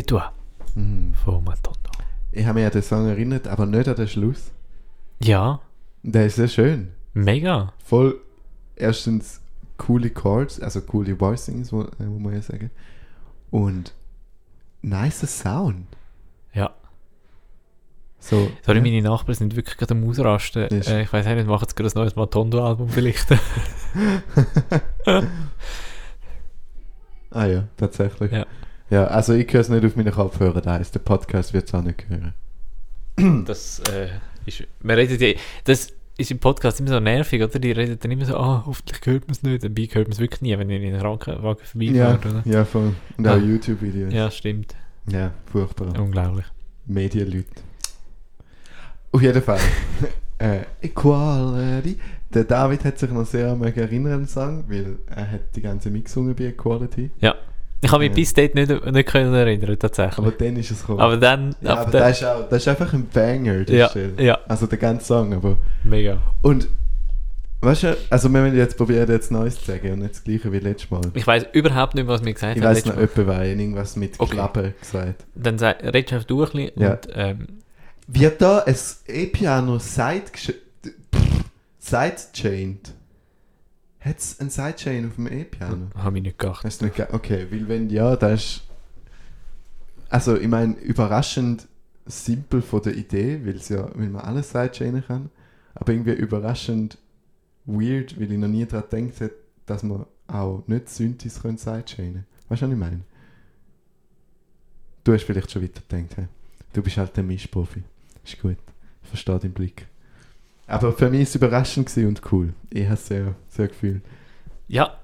Toi, Mhm. von Matondo. Ich habe mich an den Song erinnert, aber nicht an den Schluss. Ja, Der ist sehr schön. mega. Voll, erstens coole Chords, also coole Voicings, äh, muss man ja sagen. Und nice Sound. Ja. So, Sorry, ja. meine Nachbarn sind wirklich gerade am Ausrasten. Äh, ich weiß nicht, machen jetzt gerade ein neues Matondo-Album vielleicht. Ah ja, tatsächlich. Ja. Ja, also ich höre es nicht auf meinen Kopfhörern, das heisst, der Podcast wird es auch nicht hören. das äh, ist. Man redet ja. Das ist im Podcast immer so nervig, oder? Die reden dann immer so, ah, hoffentlich hört man es nicht. Dabei hört man es wirklich nie, wenn ich in den Krankenwagen Ja, vorbeifahre, oder? ja, voll. Und auch Ah. YouTube-Videos. Ja, stimmt. ja, furchtbar. Unglaublich. Medienleute. Auf jeden Fall. äh, Equality. Der David hat sich noch sehr erinnern an den Song, weil er hat die ganze mitgesungen bei Equality. Ja. Ich habe mich Ja. bis dort nicht, nicht können erinnern, tatsächlich. Aber dann ist es gekommen. Aber dann, ja, ab aber das, ist auch, das ist einfach ein Banger, die Ja, Stelle. ja. Also der ganze Song, aber... mega. Und, weißt du, also wir wollen jetzt probieren, jetzt Neues zu sagen und nicht das Gleiche wie letztes Mal. Ich weiß überhaupt nicht, was wir gesagt Ich haben. weiß letztes noch, jemand war irgendwas mit Okay. Klappe gesagt. Dann sag- redest du einfach ein bisschen Ja. und ähm, Wird da ein E-Piano side sidechained? Hat es ein Sidechain auf dem E-Piano? habe ich nicht gedacht. Hast du nicht ge- Okay, weil wenn ja, das ist. Also, ich meine, überraschend simpel von der Idee, weil es ja, weil man alles sidechainen kann. Aber irgendwie überraschend weird, weil ich noch nie daran gedacht habe, dass man auch nicht Synthes können sidechainen Weißt du, was ich meine? Du hast vielleicht schon weiter gedacht, hä? Du bist halt der Mischprofi. Ist gut. Ich verstehe deinen Blick. Aber für mich war es überraschend und cool. Ich habe es sehr, sehr gefühlt. Ja.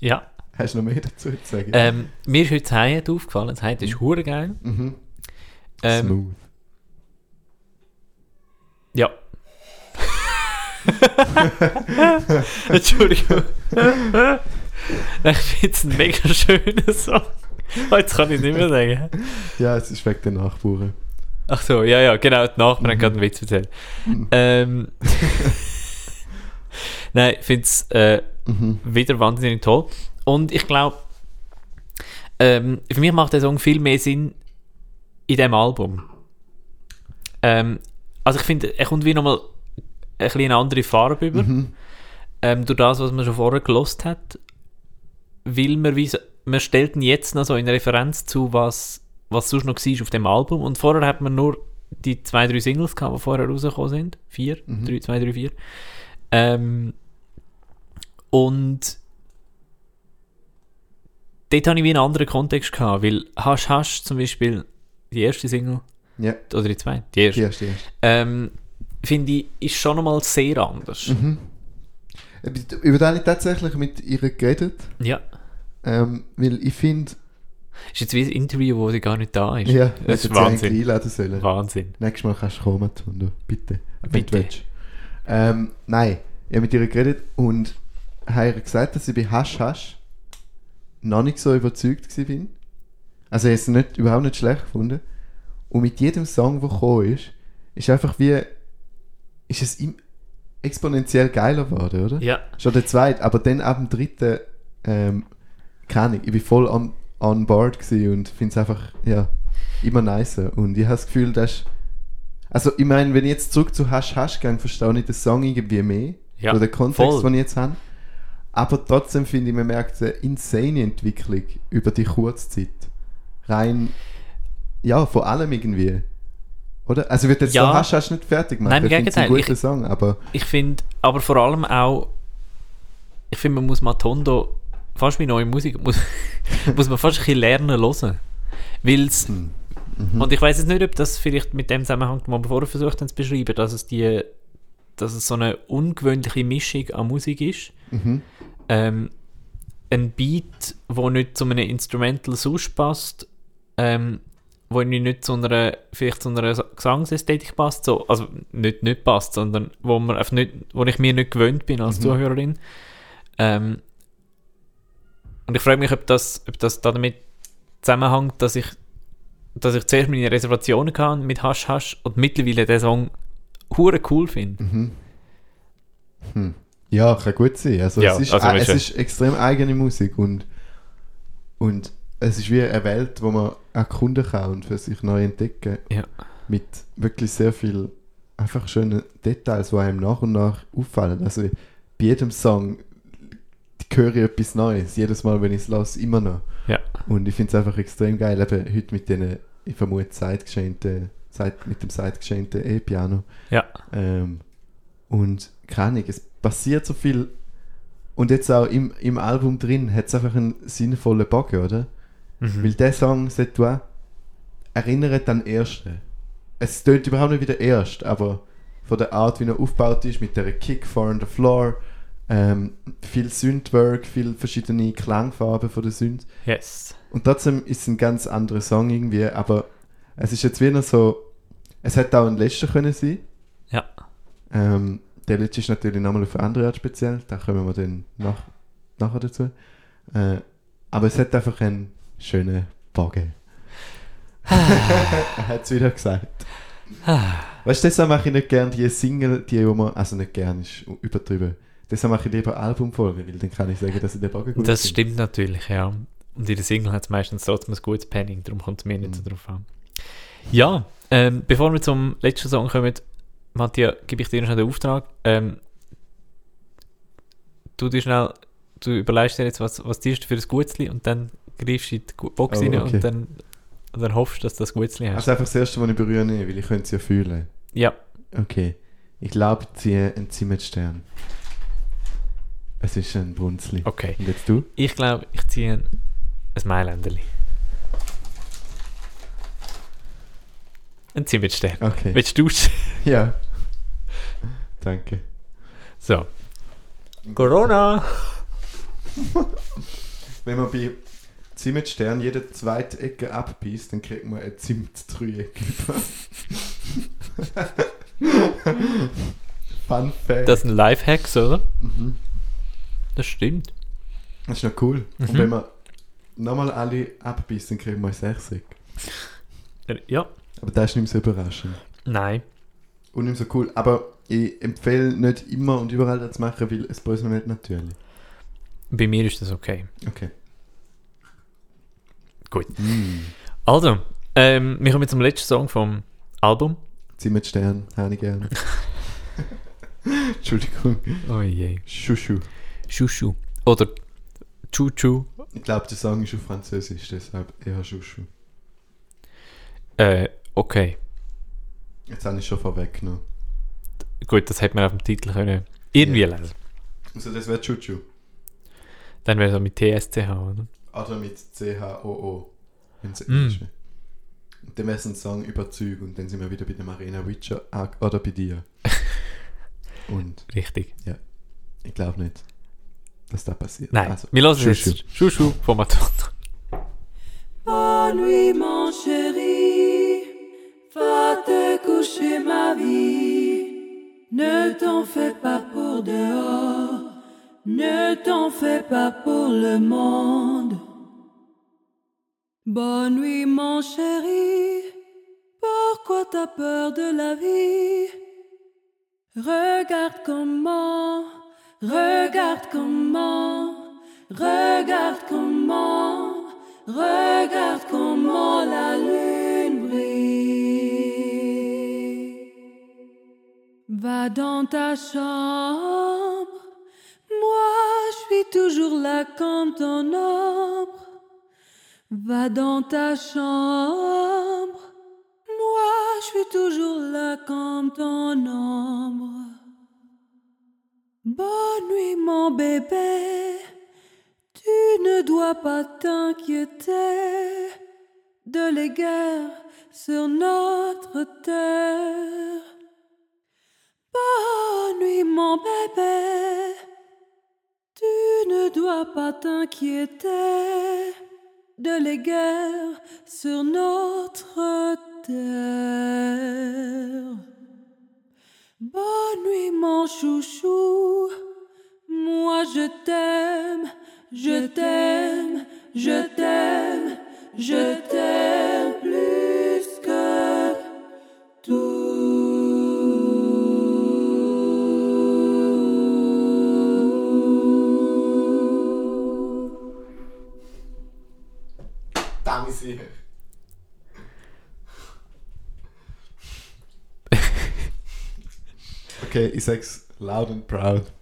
ja. Hast du noch mehr dazu zu sagen? Ähm, mir ist heute Hi-Hat aufgefallen. Das Hi-Hat ist hure geil. Mhm. Ähm, Smooth. Ja. Entschuldigung. ich finde es ein mega schöner Song. Jetzt kann ich es nicht mehr sagen. Ja, es ist wegen der Nachbarn. Ach so, ja, ja, genau. Die Nachbarn haben Mhm. gerade einen Witz erzählt. Mhm. Ähm, Nein, ich finde es äh, Mhm. wieder wahnsinnig toll. Und ich glaube, ähm, für mich macht der Song viel mehr Sinn in diesem Album. Ähm, also ich finde, er kommt wie nochmal ein bisschen eine andere Farbe über. Mhm. Ähm, durch das, was man schon vorher gelost hat, will man wie so, man stellt ihn jetzt noch so in Referenz zu, was, was sonst noch war auf dem Album. Und vorher hat man nur die zwei, drei Singles gehabt, die vorher rausgekommen sind. Vier, Mhm. drei, zwei, drei, vier. Ähm, und dort hatte ich wie einen anderen Kontext gehabt, weil Hasch Hasch zum Beispiel, die erste Single, Ja, oder die zweite, die erste, die erste. erste. ähm, finde ich, ist schon nochmal sehr anders. Mhm. Über das habe ich tatsächlich mit ihr geredet, Ja. ähm, weil ich finde, Ist jetzt wie ein Interview, wo sie gar nicht da ist. ja, das ist Wahnsinn. einladen sollen. Wahnsinn. Nächstes Mal kannst du kommen, Tundo. Bitte. Wenn Bitte. Ähm, nein, ich habe mit ihr geredet und habe ihr gesagt, dass ich bei Hasch Hasch noch nicht so überzeugt war. bin. Also ich habe es nicht, überhaupt nicht schlecht gefunden. Und mit jedem Song, der gekommen ist, ist einfach wie, ist es im, exponentiell geiler geworden, oder? Ja. Schon der zweite, aber dann ab dem dritten, ähm, keine Ahnung, ich bin voll on, on board und finde es einfach, ja, immer nicer. Und ich habe das Gefühl, dass, Also, ich meine, wenn ich jetzt zurück zu Hasch Hasch gehe, verstehe ich den Song irgendwie mehr. Ja, so den Kontext, voll. den ich jetzt habe. Aber trotzdem finde ich, man merkt eine insane Entwicklung über die Kurzzeit. Rein, ja, vor allem irgendwie. Oder? Also, würde jetzt Ja. so Hasch Hasch nicht fertig machen. Nein, im es ein Gegenteil. guter Song, aber Ich finde, aber vor allem auch, ich finde, man muss Matondo, fast wie neue Musik, muss, muss man fast ein bisschen lernen hören. Weil's, Mhm. und ich weiß jetzt nicht, ob das vielleicht mit dem zusammenhängt, was wir vorher versucht haben zu beschreiben, dass es die, dass es so eine ungewöhnliche Mischung an Musik ist. Mhm. Ähm, ein Beat, wo nicht zu einem Instrumental sonst passt, ähm, wo nicht zu einer, vielleicht zu einer Gesangsästhetik passt, so, also nicht, nicht passt, sondern wo, man einfach nicht, wo ich mir nicht gewöhnt bin als Mhm. Zuhörerin. Ähm, und ich frage mich, ob das, ob das damit zusammenhängt, dass ich, dass ich zuerst meine Reservationen hatte mit Hasch Hasch und mittlerweile den Song hure cool finde. Mhm. Hm. Ja, kann gut sein. Also, Ja, es, ist, also ist es ist extrem eigene Musik und, und es ist wie eine Welt, wo man erkunden kann und für sich neu entdecken. Ja. Mit wirklich sehr viel einfach schönen Details, die einem nach und nach auffallen. Also bei jedem Song höre ich etwas Neues. Jedes Mal, wenn ich es lasse, immer noch. Ja. Und ich finde es einfach extrem geil. Eben heute mit den, ich vermute, Zeit, mit dem zeitgeschehten E-Piano. Ja. Ähm, und keine Ahnung, es passiert so viel. Und jetzt auch im, im Album drin hat es einfach einen sinnvollen Bogen, oder? Mhm. Weil der Song, «C'est toi», erinnert an den ersten. Es tönt überhaupt nicht wie der erste, aber von der Art, wie er aufgebaut ist, mit der Kick four on the floor, ähm, viel Synthwork, viel verschiedene Klangfarben von der Synth. Yes. Und trotzdem ist es ein ganz anderer Song irgendwie, aber es ist jetzt wieder so, es hätte auch ein letzter können sein. Ja. Ähm, der letzte ist natürlich nochmal auf eine andere Art speziell, da kommen wir dann nach, nachher dazu. Äh, aber es hat einfach einen schönen Bogen. er hat es wieder gesagt. weißt du, deshalb mache ich nicht gerne die Single, die wo man, also nicht gerne, ist übertrieben. Deshalb mache ich lieber Albumfolgen, weil dann kann ich sagen, dass ich den Bogen gut Das finde. stimmt natürlich, ja. Und in der Single hat es meistens trotzdem ein gutes Panning, darum kommt es mir nicht so Mhm. drauf an. Ja, ähm, bevor wir zum letzten Song kommen, Matthias, gebe ich dir noch den Auftrag. Ähm, du dir schnell, du überlegst dir jetzt, was, was dir ist für ein Gutzli und dann greifst du in die Box Oh, rein okay. und dann, dann hoffst du, dass du das Gutzli hast. Also einfach das erste, was ich berühre, weil ich könnte es ja fühlen. ja, Okay. Ich glaube, ich ziehe einen Zimmerstern. Es ist ein Brunzli. okay. Und jetzt du? Ich glaube, ich ziehe ein, ein Mailänderli. Ein Zimmerstern. Okay. Willst du Ja. Danke. So. Corona! Wenn man bei Zimmerstern jede zweite Ecke abbeißt, dann kriegt man ein Zimt-Dreieck. Fun Fact. Das sind Lifehacks, oder? mhm. Das stimmt. das ist noch cool. Mhm. Und wenn man nochmal alle dann kriegt man ein Sechseck. Ja. Aber das ist nicht mehr so überraschend. Nein. Und nicht mehr so cool. Aber ich empfehle nicht immer und überall das zu machen, weil es bei uns nicht natürlich. Bei mir ist das okay. Okay. Gut. Mm. Also, ähm, wir kommen zum letzten Song vom Album. Zimmerstern, habe ich gerne. Entschuldigung. Oh je. Schuschu. Chouchou. Oder Chuchu. Ich glaube, der Song ist auf Französisch, deshalb eher Schuschu. Äh, okay. Jetzt habe ich schon vorweggenommen. Gut, das hätte man auf dem Titel können irgendwie Ja. lesen. Also das wäre Chuchu. Dann wäre es mit TSCH, oder? Oder mit C-H-O-O. Wenn es Mm. Englisch wäre. Und dann wäre es ein Song über Züg und dann sind wir wieder bei dem Arena Witcher oder bei dir. und Richtig. ich glaube nicht, dass das passiert. Nein, Also, wir Chouchou. jetzt Chouchou von nuit, mon chéri. Va te coucher, ma vie. Ne t'en fais pas pour dehors. Ne t'en fais pas pour le monde. Bonne nuit, mon chéri. Pourquoi t'as peur de la vie? Regarde comment, regarde comment, regarde comment, regarde comment la lune brille. Va dans ta chambre. Moi, je suis toujours là comme ton ombre. Va dans ta chambre. Moi, je suis toujours là comme ton ombre. Bonne nuit, mon bébé. Tu ne dois pas t'inquiéter de l'égard sur notre terre. Bonne nuit, mon bébé. Tu ne dois pas t'inquiéter de l'égard sur notre terre. Bonne nuit, mon chouchou. Moi, je t'aime, je t'aime, je t'aime, je t'aime plus que tout. Okay, ich sag's loud and proud.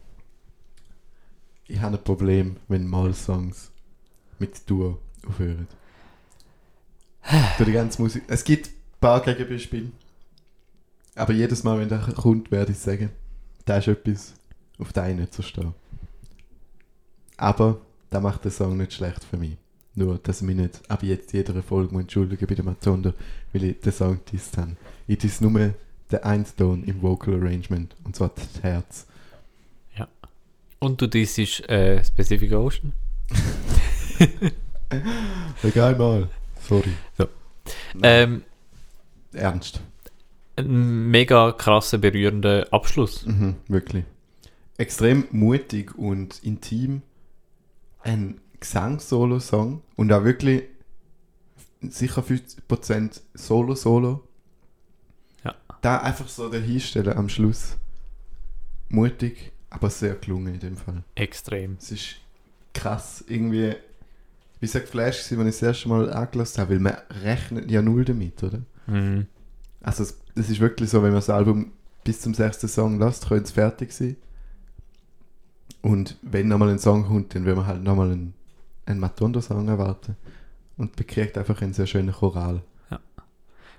Ich habe ein Problem, wenn Mal-Songs mit Duo aufhören. Durch die ganze Musik. Es gibt ein paar Gegenbeispiele. Aber jedes Mal, wenn der kommt, werde ich sagen, da ist etwas, auf das ich nicht so stehe. Aber das macht den Song nicht schlecht für mich. Nur, dass ich mich nicht ab jetzt jeder Folge entschuldigen bei der Matondo, weil ich den Song disst habe. Ich diss nur den einen Ton im Vocal Arrangement, und zwar das Herz. Und du, das ist äh, Specific Ocean. Egal mal. Sorry. So. Ähm, Ernst. ein mega krasser, berührender Abschluss. Mhm, wirklich. Extrem mutig und intim. Ein Gesang-Solo-Song und auch wirklich sicher 50% Solo-Solo. Ja. Da einfach so dahinstellen am Schluss. Mutig, aber sehr gelungen in dem Fall. Extrem. Es ist krass. Irgendwie, wie gesagt, Flash, als ich das erste Mal angelassen habe, weil man rechnet ja null damit, oder? Mhm. Also es, es ist wirklich so, wenn man das Album bis zum sechsten Song lässt, könnte es fertig sein. Und wenn nochmal ein Song kommt, dann will man halt nochmal einen, einen Matondo-Song erwarten. Und bekriegt einfach einen sehr schönen Choral.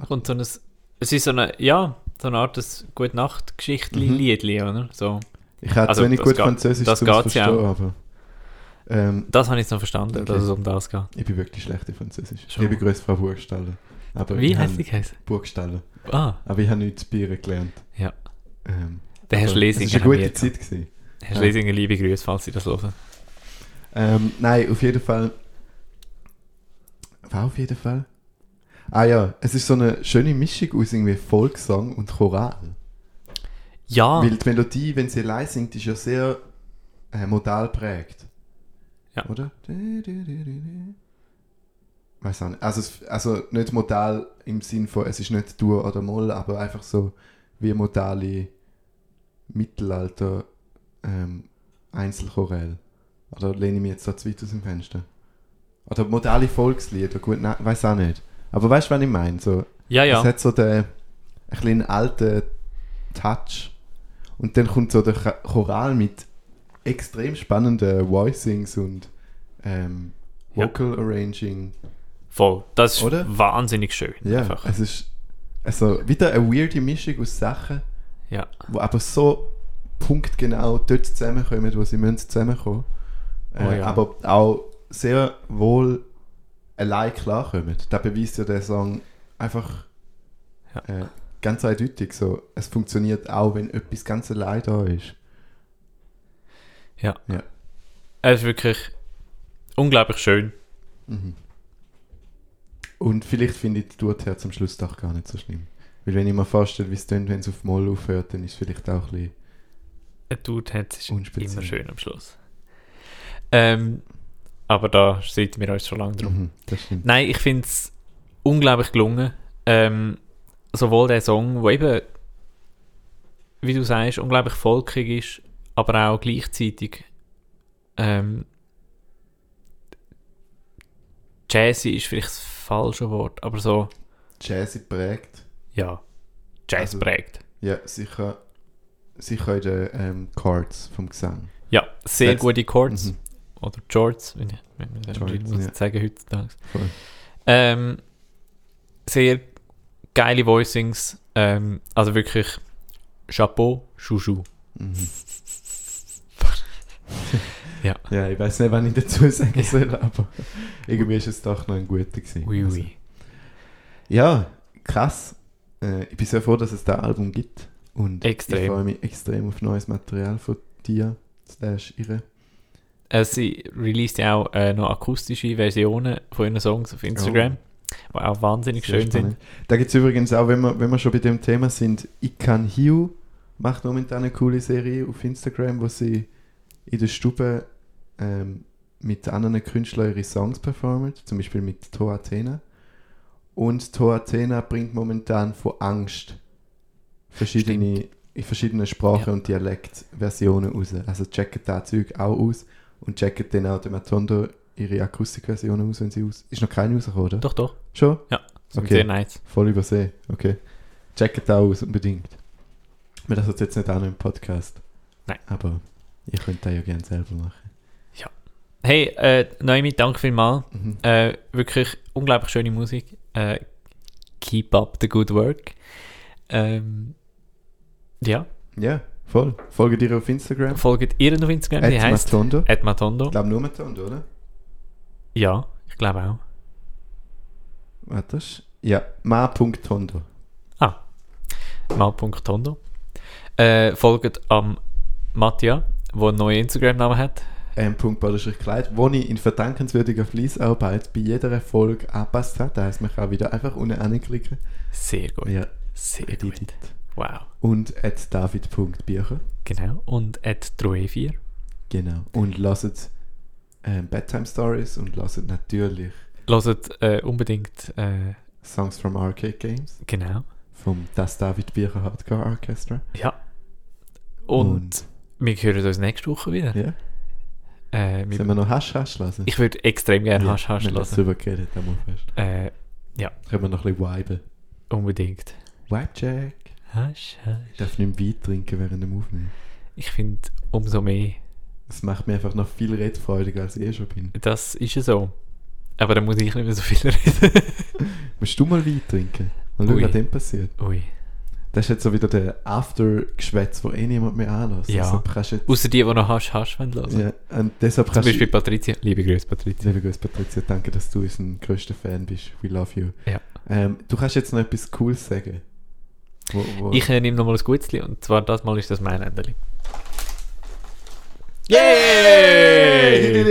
Und so ein, es ist so eine, ja, so eine Art des gute nacht geschichtli Mhm. liedli oder? So. Ich habe Also, das gut Französisch das zum verstehen, ja aber ähm, Das habe ich jetzt noch verstanden, Okay. dass es um das geht. ich bin wirklich schlecht in Französisch. Schon. Liebe Grüße, Frau Burgstaller. Aber Wie heißt die geheißen? Burgstaller. Ah, Aber ich habe nichts ihr gelernt. Ja. Ähm, der Herr aber Schlesinger. Es war eine gute. Zeit. Gewesen. Herr Ja. Schlesinger, liebe Grüße, falls Sie das hören. Ähm, nein, auf jeden Fall. War auf jeden Fall? Ah ja, es ist so eine schöne Mischung aus irgendwie Volkssong und Choral. Ja, Weil die Melodie, wenn sie allein singt, ist ja sehr äh, modal prägt. Ja. Oder? Weiß auch nicht. Also, es, also nicht modal im Sinn von, es ist nicht Dur oder Moll, aber einfach so wie modale Mittelalter ähm, Einzelchorell. Oder lehne ich mich jetzt da zu weit aus dem Fenster? Oder modale Volkslieder, gut, nein, weiß auch nicht. Aber weißt du, was ich meine? So, ja, es ja. hat so den ein bisschen alten Touch. Und dann kommt so der Choral mit extrem spannenden Voicings und ähm, Ja. Vocal Arranging. Voll. Das ist Oder? wahnsinnig schön. Ja, Einfach. es ist also wieder eine weirde Mischung aus Sachen, Ja. wo aber so punktgenau dort zusammenkommen, wo sie müssen zusammenkommen. Äh, Oh ja. Aber auch sehr wohl allein klarkommen. Da beweist ja der Song einfach Ja. äh, ganz eindeutig so. Es funktioniert auch, wenn etwas ganz allein da ist. Ja. Ja. Es ist wirklich unglaublich schön. Mhm. Und vielleicht finde ich die Durtherz am Schluss doch gar nicht so schlimm. Weil wenn ich mir vorstelle, wie es tönt, wenn es auf Moll aufhört, dann ist es vielleicht auch ein bisschen... Ein Dude hat Unspeziell. immer schön am Schluss. Ähm, aber da streiten wir uns schon lange drum. Mhm. Nein, ich finde es unglaublich gelungen. Ähm, sowohl der Song, der eben, wie du sagst, unglaublich volkig ist, aber auch gleichzeitig ähm, jazzy ist vielleicht das falsche Wort, aber so, Jazzy prägt. ja, Jazz Also- prägt. Ja, sicher sie können die ähm, Chords vom Gesang. Ja, sehr Jetzt- gute Chords. Mhm. Oder Chords, wenn ich, wenn man das Chords, muss ja. sagen heutzutage. Ähm, sehr geile Voicings. Ähm, also wirklich Chapeau, Chouchou. Mhm. Ja. Ja, ich weiß nicht, wann ich dazu sagen soll, aber irgendwie ist es doch noch ein guter gewesen. Oui, Also, oui. Ja, krass. Äh, ich bin sehr froh, dass es das Album gibt. Und Extrem. ich freue mich extrem auf neues Material von dir. Slash ihre. Äh, sie released ja auch äh, noch akustische Versionen von ihren Songs auf Instagram, die auch wahnsinnig Sehr schön spannend. Da gibt es übrigens auch, wenn wir, wenn wir schon bei dem Thema sind, Ikan Hiu macht momentan eine coole Serie auf Instagram, wo sie in der Stube ähm, mit anderen Künstlern ihre Songs performen, zum Beispiel mit To Athena. Und To Athena bringt momentan von Angst verschiedene, in verschiedenen Sprachen Ja. und Dialektversionen raus. Also checkt das Zeug auch aus und checkt dann auch dem Matondo ihre Akustikversionen aus, wenn sie aus... Ist noch keine rausgekommen, oder? Doch, doch. Schon? Sind Okay. Sehr nice. Voll übersehen. Okay. Checkt das aus, unbedingt. Wir das jetzt nicht auch noch im Podcast. Nein. Aber ihr könnt das ja gerne selber machen. Hey, äh, Noemi, danke vielmals. Mhm. Äh, wirklich unglaublich schöne Musik. Äh, keep up the good work. Ähm, ja, Ja, voll. Folgt ihr auf Instagram? folgt ihr auf Instagram, die At heißt Matondo. Ed Matondo. Ich glaube nur Matondo, oder? Ja, ich glaube auch. Warte. Ja, ma.tondo. Ah, mal.tondo. Äh, folgt am Mattia, der einen neuen Instagram-Namen hat. Ähm, Punkt Baderstrich Kleid, wo ich in verdankenswürdiger Fließarbeit bei jeder Folge angepasst habe. Da heißt man kann wieder einfach unten anklicken. Sehr gut. Ja, Sehr edit. gut. Wow. Und at david.bücher. Genau. Und at Troe4. Genau. Und lasst ähm, Bedtime Stories und lasst natürlich Hört äh, unbedingt, äh, Songs from Arcade Games genau. vom Das David Bücher Hardcore Orchestra. Ja. Und, wir hören uns nächste Woche wieder. ja, Äh, wir, sollen wir noch Hasch Hasch lassen? ich würde extrem gerne Ja, Hasch Hasch lassen. darüber geredet, einmal fest. Äh, Können wir noch ein bisschen viben. unbedingt. Vibe Check. Hasch Hasch. Ich darf nicht Wein trinken während dem Aufnehmen. Ich finde, umso mehr. Das macht mir einfach noch viel redfreudiger, als ich eh schon bin. Das ist ja so. Aber dann muss ich nicht mehr so viel reden. Musst du mal Wein trinken? Mal schauen, was dem passiert. Ui. Das ist jetzt so wieder der After-Geschwätz, wo eh niemand mehr anlässt. Ja. Jetzt, Außer die, die noch Hasch Hasch hören. ja, und deshalb Zum Beispiel. Patricia. Liebe Grüße, Patricia. Liebe Grüße, Patricia, danke, dass du unser größter Fan bist. We love you. Ja. Ähm, du kannst jetzt noch etwas Cooles sagen. Wo, wo Ich äh, nehme nochmal ein Gutzli und zwar das Mal ist das mein Ende. Yay!